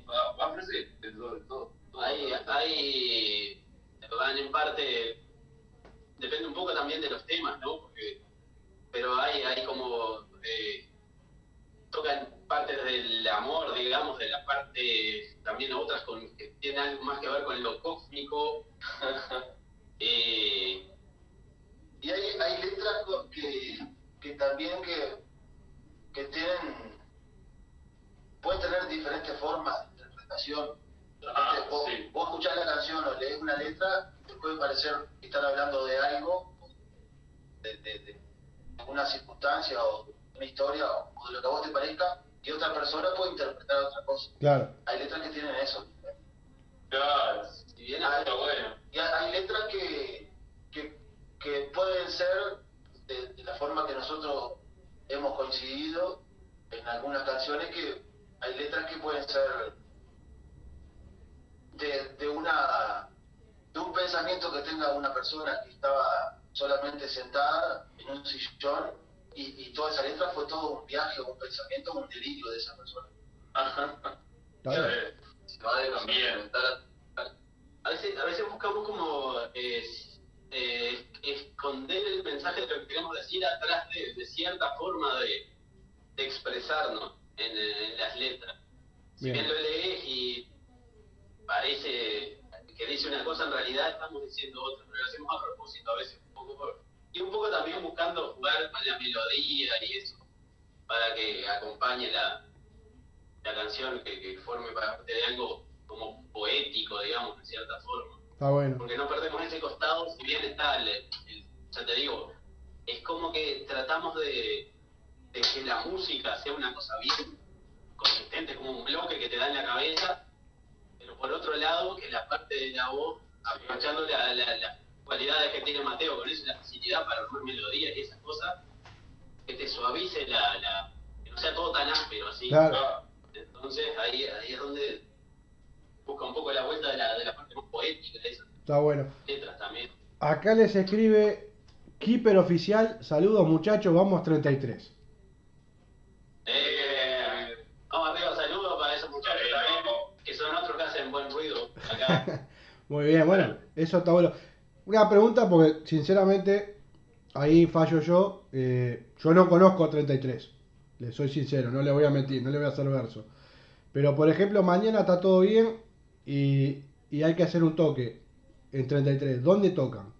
S6: va, va a de todo, de todo.
S4: Hay, hay, van en parte, depende un poco también de los temas, ¿no? Porque, pero hay, hay como, eh, tocan partes del amor, digamos, de la parte, también otras con, que tienen algo más que ver con lo cósmico. [laughs] eh,
S5: y hay, hay letras que, que también que, que tienen, pueden tener diferentes formas de interpretación.
S6: Ah,
S5: vos,
S6: sí.
S5: vos escuchás la canción o lees una letra, te puede parecer que están hablando de algo, de, de, de una circunstancia o una historia o de lo que a vos te parezca, y otra persona puede interpretar otra cosa.
S3: Claro.
S5: Hay letras que tienen eso.
S6: Claro,
S5: y bien hay,
S6: bueno.
S5: Y hay letras que, que, que pueden ser de, de, la forma que nosotros hemos coincidido en algunas canciones que hay letras que pueden ser de, de una de un pensamiento que tenga una persona que estaba solamente sentada en un sillón y, y toda esa letra fue todo un viaje, un pensamiento, un delirio de esa persona.
S6: Se va de también.
S4: A veces, a veces buscamos como eh, eh, esconder el mensaje de lo que queremos decir atrás de, de cierta forma de, de expresarnos en, en, las letras. Si bien. bien lo lees y parece que dice una cosa, en realidad estamos diciendo otra, pero lo hacemos a propósito, a veces un poco por, y un poco también buscando jugar con la melodía y eso, para que acompañe la, la canción, que, que forme parte de algo como poético, digamos, de cierta forma.
S3: Está bueno.
S4: Porque no perdemos ese costado, si bien está, el, el- ya te digo, es como que tratamos de, de que la música sea una cosa bien consistente, como un bloque que te da en la cabeza, pero por otro lado, que la parte de la voz, aprovechando la- la- las cualidades que tiene Mateo con eso, la facilidad para armar melodías y esas cosas, que te suavice la, la que no sea todo tan áspero así.
S3: Claro.
S4: Entonces ahí, ahí es donde busca un poco la vuelta de la, de la parte más poética de esas
S3: Está bueno.
S4: letras también.
S3: Acá les escribe Keeper Oficial. Saludos muchachos, vamos 33.
S4: Eh, vamos arriba, saludos para esos muchachos también, que son otros que hacen buen ruido acá. [laughs]
S3: Muy bien, bueno, eso está bueno. Una pregunta porque sinceramente ahí fallo yo. eh, yo no conozco 33. Le soy sincero, no le voy a mentir, no le voy a hacer verso. Pero por ejemplo, mañana está todo bien y, y hay que hacer un toque en 33. ¿Dónde tocan?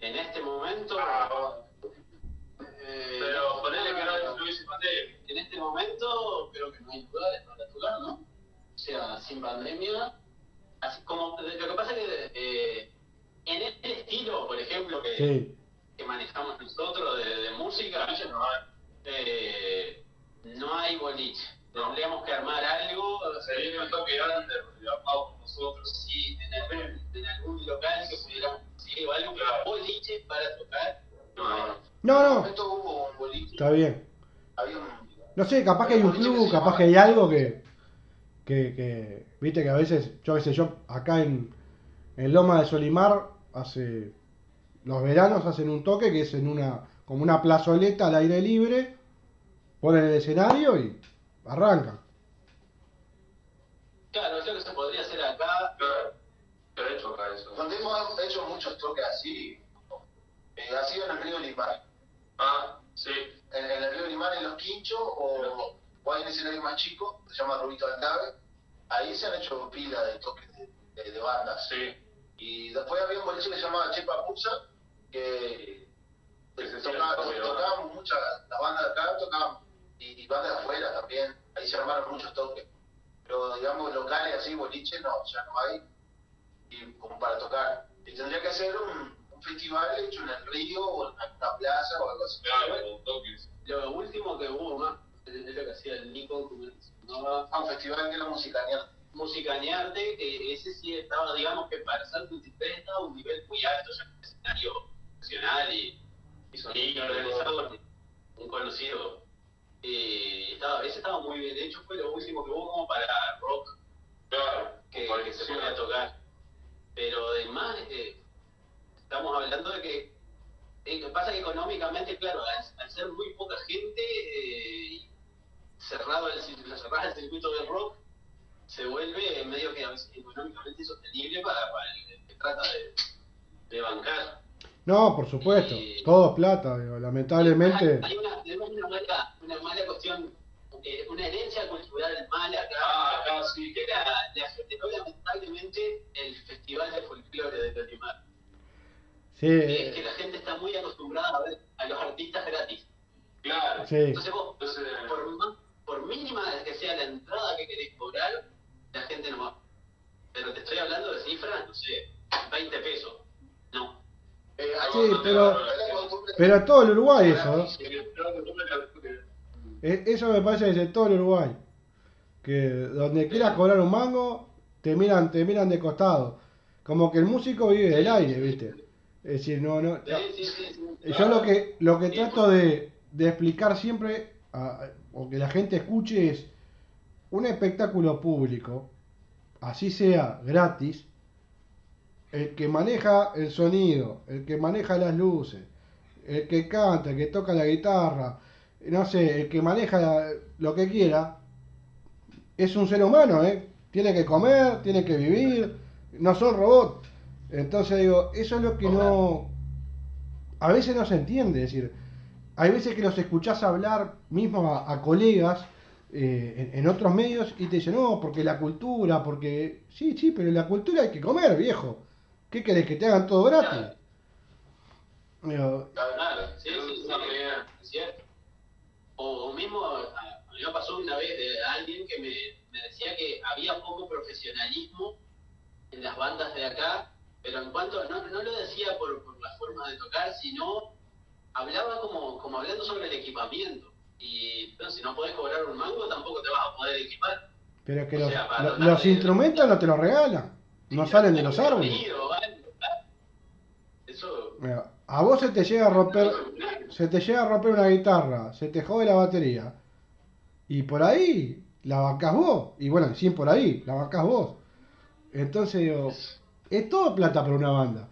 S4: En este momento, eh,
S6: Pero ponele que no estuviese pandemia.
S4: en este momento creo que no hay lugares para tocar, ¿no? O sea, sin pandemia. Así como, lo que pasa es que eh, en este estilo, por ejemplo, que,
S3: Sí,
S4: que manejamos nosotros de, de música, no hay, eh, no hay boliche. Tendríamos que armar algo.
S6: Sería un toque grande, armado con nosotros.
S4: Sí, en algún, en algún local que pudiéramos conseguir o algo, pero boliche para tocar. No hay.
S3: No,
S5: En
S3: no.
S5: momento hubo un boliche,
S3: está bien.
S5: había un...
S3: No sé, capaz que hay un club, capaz que hay algo que, que, que viste que a veces, yo qué sé, yo acá en, en Loma de Solimar, hace, los veranos hacen un toque que es en una, como una plazoleta al aire libre, ponen el escenario y arrancan.
S4: Claro, es lo que se podría hacer acá.
S6: Yo he hecho acá eso.
S5: Donde hemos hecho muchos toques así, eh, ha sido en el río Limar.
S6: Ah, sí.
S5: En, en el río Limar, en los quinchos, o, o hay un escenario más chico, se llama Rubito Aldave. Ahí se han hecho pila de toques de, de- de bandas.
S6: Sí.
S5: Y después había un boliche que se llamaba Chepa Pusa, que
S6: Que se
S5: tocaba- tocábamos muchas, las bandas de acá tocaban, y, y bandas de afuera también, ahí se armaron muchos toques. Pero digamos, locales así, boliche, no, ya no hay, y como para tocar. Y tendría que ser un, un festival hecho en el río, o en una plaza, o algo así.
S6: Claro, con toques.
S4: Lo último que hubo más es lo que hacía el Nico, llamaba
S5: Ah, un festival que era musicanear.
S4: Musicanearte, que ese sí estaba, digamos que para ser 23 estaba a un nivel muy alto, ya que escenario profesional y, y sonido organizado, un conocido. Eh, estaba, ese estaba muy bien, de hecho fue lo último que hubo como para rock
S6: Claro,
S4: que, que se pueda tocar. Pero además, eh, estamos hablando de que, eh, que pasa que económicamente, claro, al, al ser muy poca gente, eh, cerrado el, cerrar el circuito del rock, se vuelve medio que económicamente insostenible para, para el que trata de, de bancar.
S3: No, por supuesto,
S4: Y-
S3: todo es plata, digo, lamentablemente.
S4: Hay, hay una, tenemos una mala, una mala cuestión, eh, una herencia cultural mala acá.
S6: Ah, acá sí.
S4: que la, la lamentablemente el Festival de Folclore de Tolimar.
S3: Sí,
S4: Que es que
S3: eh,
S4: la gente está muy acostumbrada a ver a los artistas gratis.
S6: Claro.
S3: sí.
S4: Entonces vos,
S6: Entonces,
S4: por, más- por mínima que sea la entrada que querés cobrar, la gente no va. Pero te estoy hablando de cifras, no sé, 20 pesos. No.
S5: Eh,
S3: Sí, pero- Pero todo el Uruguay eso, ¿no?
S6: sí, creo que tú me calculas.
S3: E- Eso me parece que es en todo el Uruguay. Que donde quieras cobrar un mango, te miran, te miran de costado. Como que el músico vive del aire, ¿viste? Es decir, no, no. Yo lo que, lo que trato de, de explicar siempre, a- o que la gente escuche, es un espectáculo público, así sea gratis, el que maneja el sonido, el que maneja las luces, el que canta, el que toca la guitarra, no sé, el que maneja la- lo que quiera, es un ser humano, ¿eh? Tiene que comer, tiene que vivir, no son robots. Entonces digo, eso es lo que no... A veces no se entiende, es decir, hay veces que los escuchás hablar mismo a, a colegas eh, en, en otros medios y te dicen, no, porque la cultura, porque... Sí, sí, pero la cultura hay que comer, viejo. ¿Qué querés? ¿Que te hagan todo gratis?
S4: Claro, sí, sí, sí, es cierto. O, mismo, a mí me pasó una vez de alguien que me, me decía que había poco profesionalismo en las bandas de acá, pero en cuanto, no, no lo decía por, por, la forma de tocar, sino hablaba como, como hablando sobre el equipamiento. Y pero si no podés cobrar un mango, tampoco te vas a poder equipar.
S3: Pero es que los, los, instrumentos no te los regalan, no salen de los árboles. Eso... a vos se te llega a romper, se te llega a romper una guitarra, se te jode la batería. Y por ahí la bancás vos. Y bueno, sin por ahí, la bancás vos. Entonces digo, es todo plata para una banda.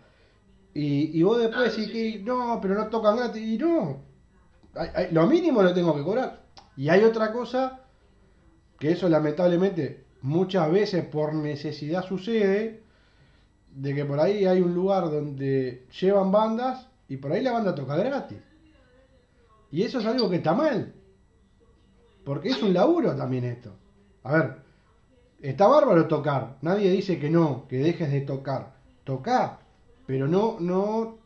S3: Y, y vos después decís que no, pero no tocan gratis. Y no, lo mínimo lo tengo que cobrar. Y hay otra cosa, que eso lamentablemente muchas veces por necesidad sucede, de que por ahí hay un lugar donde llevan bandas y por ahí la banda toca gratis. Y eso es algo que está mal. Porque es un laburo también esto. A ver, está bárbaro tocar. Nadie dice que no, que dejes de tocar. Tocar. Pero no, no,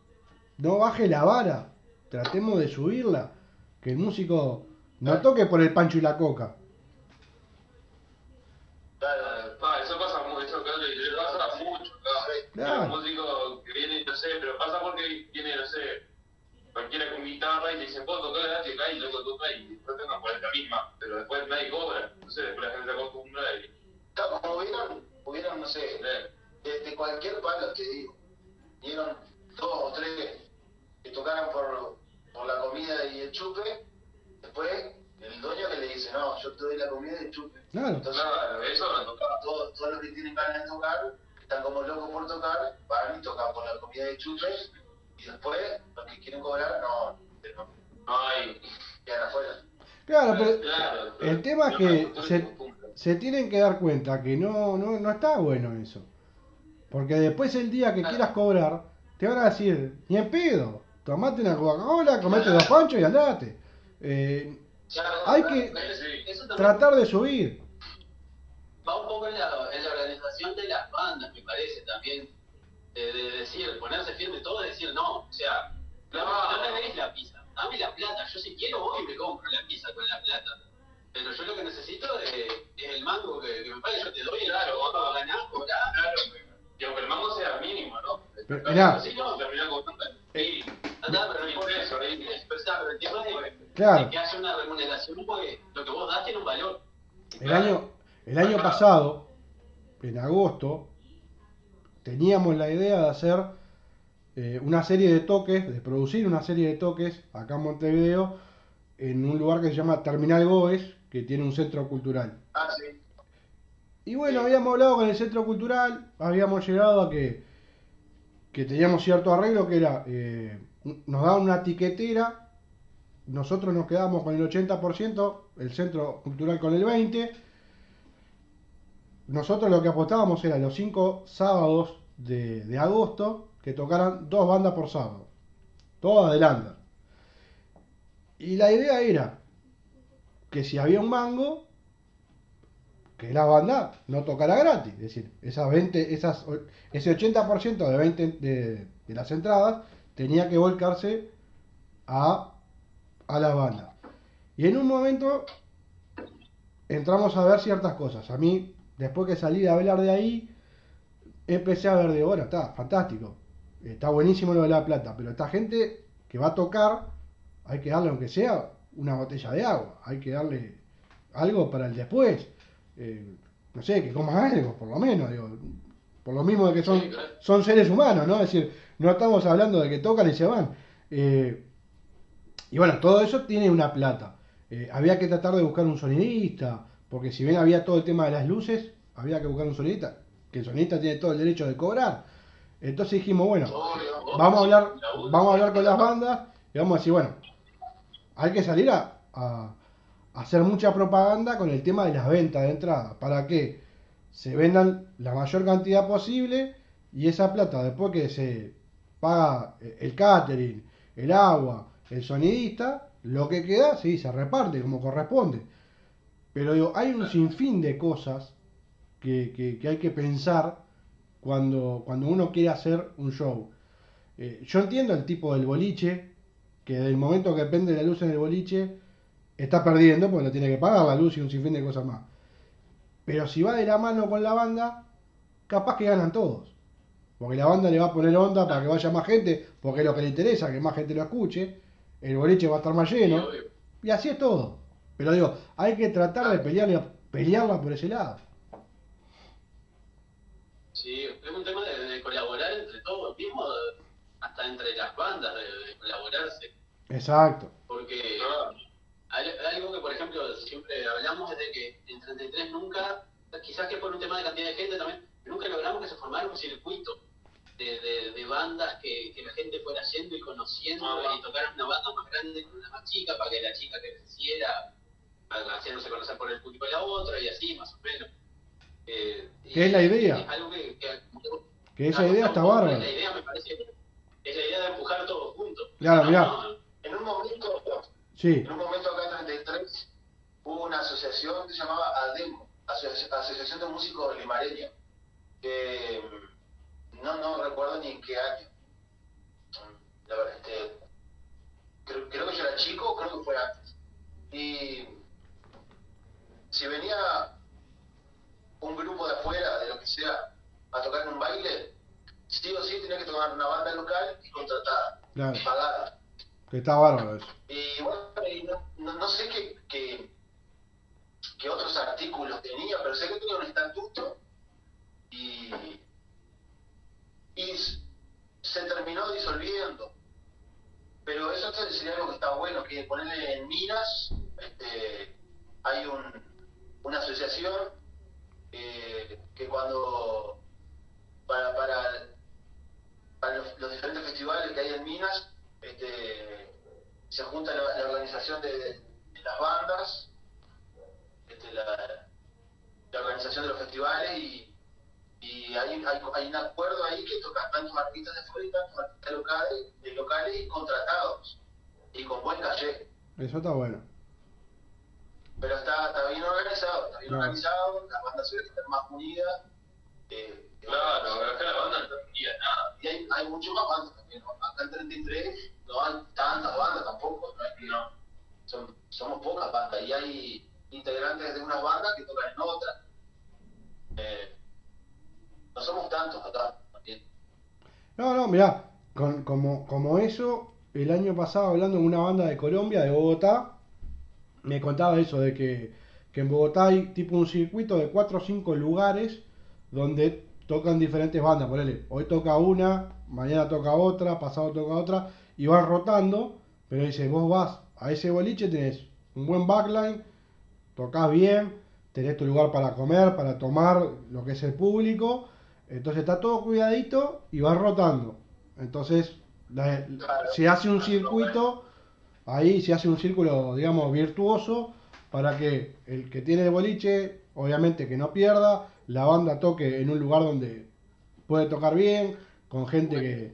S3: no baje la vara. Tratemos de subirla. Que el músico no toque por el pancho y la coca.
S6: eso pasa mucho, eso pasa mucho. Claro. Un músico que viene, no sé, pero pasa porque viene, no sé, cualquiera con guitarra y te dice, puedo tocar gratis acá y luego toca y después tengo la misma, pero después nadie cobra. No sé, después la gente se acostumbra y.
S5: Claro, como hubieran, hubieran, no sé, desde cualquier palo te digo, dieron dos o tres que tocaran por por la comida y el chupe, después el dueño que le dice, no, yo te doy la comida y el chupe.
S3: Claro.
S5: Entonces, eso lo toca. Todos, todos los que tienen ganas de tocar, están como locos por tocar, van y tocan por la comida y chupe, y después los que quieren cobrar, no, no, no hay, quedan afuera.
S3: Claro, pero el tema es que se, se, tienen que dar cuenta que no, no, no está bueno eso. Porque después el día que quieras cobrar, te van a decir, ni en pedo. Tomate una Coca-Cola, comete dos panchos y andate. Eh, hay que tratar de subir.
S4: Va un poco en la, organización de las bandas, me parece también. De, decir, ponerse firme todo, de decir no. O sea, no, me des la pizza, dame la plata. Yo si quiero voy y me compro la pizza con la plata. Pero yo lo que necesito es, el mango que, me pague, yo te doy, claro, vos ganás, cobrás. Claro,
S6: que el mango sea mínimo, ¿no?
S3: Pero, mirá,
S6: sí, no, terminar con
S4: eh, pero por eso, pero el tema
S3: claro.
S4: que haya una remuneración porque lo que vos das tiene un valor.
S3: El año, el año pasado, en agosto, teníamos la idea de hacer eh, una serie de toques, de producir una serie de toques acá en Montevideo, en un lugar que se llama Terminal Goes, que tiene un centro cultural.
S5: Ah, sí.
S3: Y bueno, habíamos hablado con el centro cultural, habíamos llegado a que, que teníamos cierto arreglo que era eh, nos daban una tiquetera, nosotros nos quedamos con el 80%, el centro cultural con el 20%. Nosotros lo que apostábamos era los 5 sábados de, agosto que tocaran dos bandas por sábado, todas adelante. Y la idea era que si había un mango, la banda no tocara gratis. Es decir, esas 20, esas, ese 80% de, 20 de, de las entradas tenía que volcarse a, a la banda. Y en un momento entramos a ver ciertas cosas. A mí, después que salí de hablar de ahí, empecé a ver de ahora, está fantástico. Está buenísimo lo de la plata, pero esta gente que va a tocar, hay que darle, aunque sea, una botella de agua. Hay que darle algo para el después. Eh, no sé, que coma algo, por lo menos. Digo, por lo mismo de que son, son seres humanos, ¿no? Es decir, no estamos hablando de que tocan y se van. Eh, y bueno, todo eso tiene una plata. Eh, había que tratar de buscar un sonidista, porque si bien había todo el tema de las luces, había que buscar un sonidista, que el sonidista tiene todo el derecho de cobrar. Entonces dijimos, bueno, vamos a hablar, vamos a hablar con las bandas y vamos a decir, bueno, hay que salir a, a hacer mucha propaganda con el tema de las ventas de entrada, para que se vendan la mayor cantidad posible y esa plata después que se paga el catering, el agua, el sonidista, lo que queda, sí, se reparte como corresponde. Pero digo, hay un sinfín de cosas que, hay que pensar cuando, cuando uno quiere hacer un show. Eh, yo entiendo el tipo del boliche, que del momento que prende la luz en el boliche, está perdiendo porque no tiene que pagar la luz y un sinfín de cosas más. Pero si va de la mano con la banda, capaz que ganan todos. Porque la banda le va a poner onda para que vaya más gente, porque es lo que le interesa, que más gente lo escuche. El boliche va a estar más lleno. Y así es todo. Pero digo, hay que tratar de pelearla, pelearla por ese lado.
S4: Sí, es un tema de, colaborar entre todos, mismo hasta entre las bandas, de, colaborarse.
S3: Exacto.
S4: Porque hay, algo que, por ejemplo, siempre hablamos es de que en 33 nunca, quizás que por un tema de cantidad de gente también, nunca logramos que se formara un circuito de, de, bandas que, que, la gente fuera yendo y conociendo y tocaran una banda más grande con una más chica para que la chica creciera haciéndose conocer por el público de la otra y así, más o menos.
S3: Eh, ¿Qué es la idea?
S4: Es algo que,
S3: que, esa idea está bárbara.
S4: La idea me parece es la idea de empujar todos juntos.
S3: Claro, mira.
S5: En un momento,
S3: sí.
S5: en un Asociación de Músicos Limareños, que no, no recuerdo ni en qué año. La verdad, este, creo, creo que yo era chico, creo que fue antes. Y si venía un grupo de afuera, de lo que sea, a tocar en un baile, sí o sí tenía que tomar una banda local y contratada, y pagada.
S3: Está bárbaro eso.
S5: Y bueno, no, no, sé qué, qué, otros artículos tenía, pero sé que tenía un estatuto y, y se terminó disolviendo. Pero eso sería algo que está bueno, que ponerle en minas, este, hay un una asociación eh, que cuando para, para, para los, diferentes festivales que hay en Minas este, se junta la, organización de, las bandas, este, la, organización de los festivales y, y hay, hay, hay, un acuerdo ahí que tocan tantos artistas de fuera y tantos artistas locales, de locales y contratados y con buen calle.
S3: Eso está bueno
S5: pero está, está bien organizado, está bien organizado, la banda suele estar más unida.
S6: Eh, claro, acá la banda no está unida nada.
S5: Y hay, hay mucho más bandas también, acá en 33 no hay tantas bandas tampoco, no es que no. Son, somos pocas bandas y hay integrantes de unas bandas que tocan en otras. Eh, no somos tantos.
S3: No, no, mirá, con, como, como eso, el año pasado hablando con una banda de Colombia, de Bogotá, me contaba eso, de que, en Bogotá hay tipo un circuito de 4 o 5 lugares donde tocan diferentes bandas. Ponele, hoy toca una, mañana toca otra, pasado toca otra, y van rotando, pero dice, vos vas a ese boliche, tenés un buen backline, tocas bien, tenés tu lugar para comer, para tomar lo que es el público, entonces está todo cuidadito y va rotando. Entonces se hace un circuito ahí se hace un círculo, digamos, virtuoso para que el que tiene el boliche, obviamente que no pierda, la banda toque en un lugar donde puede tocar bien, con gente que,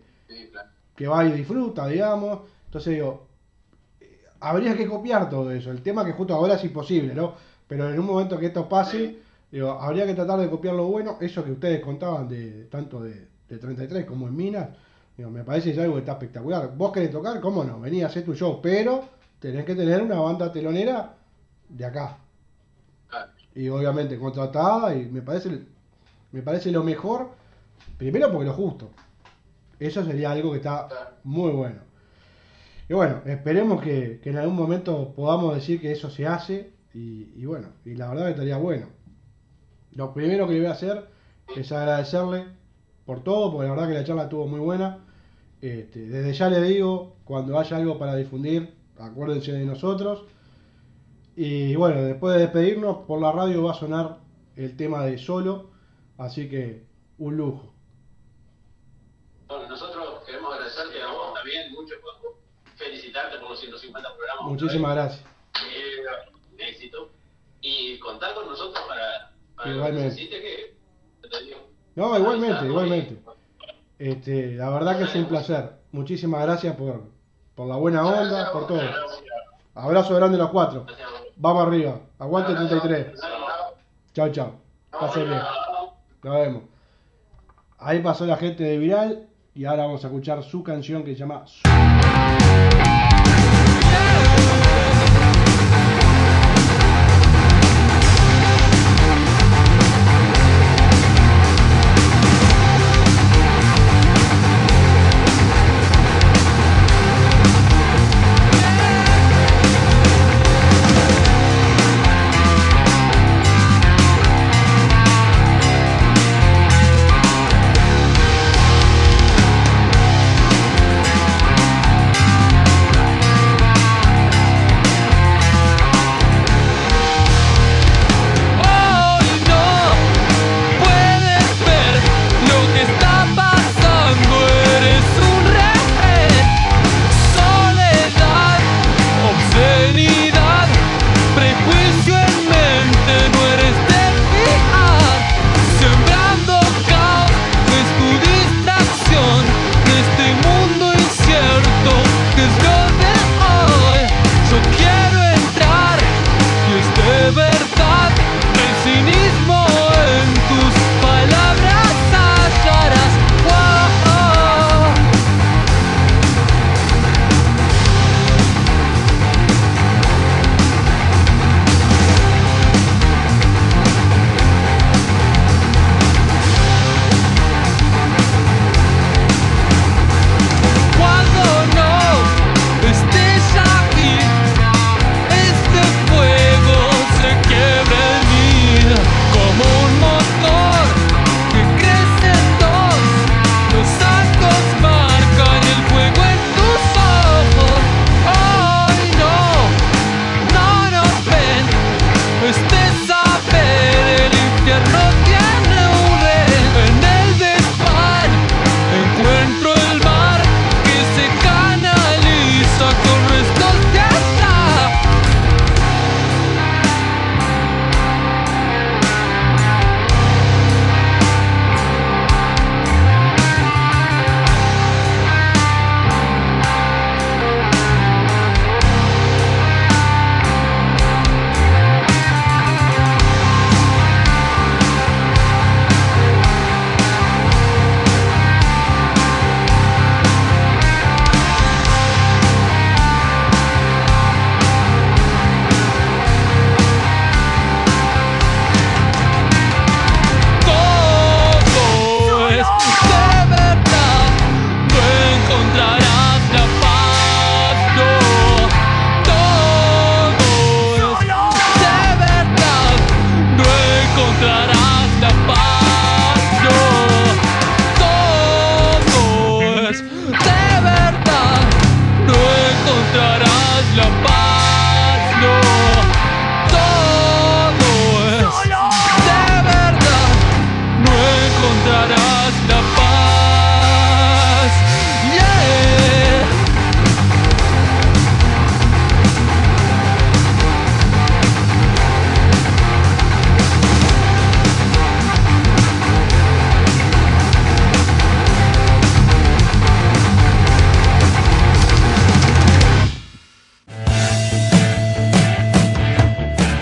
S3: que va y disfruta, digamos. Entonces digo, habría que copiar todo eso. El tema que justo ahora es imposible, ¿no? Pero en un momento que esto pase, digo, habría que tratar de copiar lo bueno, eso que ustedes contaban de tanto de, de 33 como en Minas me parece algo que está espectacular. Vos querés tocar, ¿cómo no? Vení a hacer tu show, pero tenés que tener una banda telonera de acá. Y obviamente contratada, y me parece, me parece lo mejor, primero porque lo justo. Eso sería algo que está muy bueno. Y bueno, esperemos que, en algún momento podamos decir que eso se hace, y, bueno, y la verdad que estaría bueno. Lo primero que le voy a hacer es agradecerle por todo, porque la verdad que la charla estuvo muy buena. Este, desde ya le digo, cuando haya algo para difundir, acuérdense de nosotros. Y bueno, después de despedirnos, por la radio va a sonar el tema de solo, así que un lujo
S4: queremos agradecerte a vos también mucho, felicitarte por los 150 programas.
S3: Muchísimas gracias.
S4: Eh, éxito. Y contar con nosotros para, para
S3: igualmente.
S4: que
S3: No, igualmente, igualmente. Este, la verdad que es un placer. Muchísimas gracias por, por la buena onda, por todo. Abrazo grande a los cuatro. Vamos arriba. Aguante 33. Chao, chao. Pasen bien. Nos vemos. Ahí pasó la gente de Viral.
S7: y ahora vamos a escuchar su canción que se llama...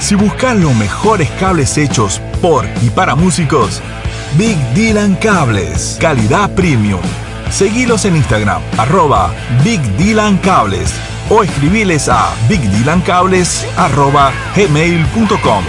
S1: Si buscas los mejores cables hechos por y para músicos, Big Dylan Cables, calidad premium. Seguilos en Instagram, arroba Big Dylan Cables o escribiles a bigdylancables arroba gmail.com.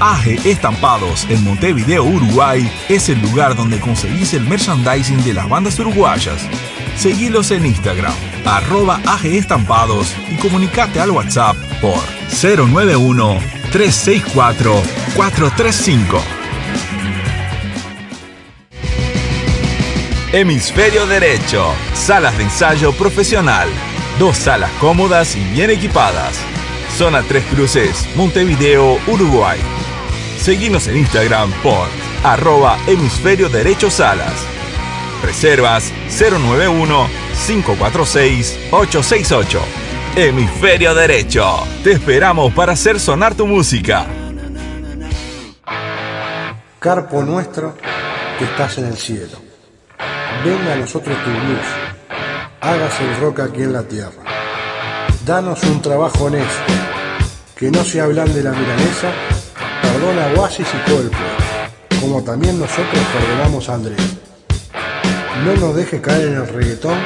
S1: AG Estampados en Montevideo, Uruguay es el lugar donde conseguís el merchandising de las bandas uruguayas. Seguilos en Instagram, arroba AG Estampados y comunicate al WhatsApp por 091-364-435. Hemisferio Derecho, salas de ensayo profesional. Dos salas cómodas y bien equipadas. Zona Tres Cruces, Montevideo, Uruguay. Seguimos en Instagram por arroba hemisferio derecho salas. Reservas 091-546-868. Hemisferio Derecho. Te esperamos para hacer sonar tu música.
S3: Carpo nuestro, que estás en el cielo. Venga a nosotros tu luz. Hágase el rock aquí en la tierra. Danos un trabajo honesto. Que no se hablan de la milanesa. Perdona Oasis y todo el pueblo. como también nosotros perdonamos a Andrés. No nos deje caer en el reggaetón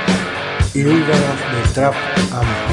S3: y líbranos del trap a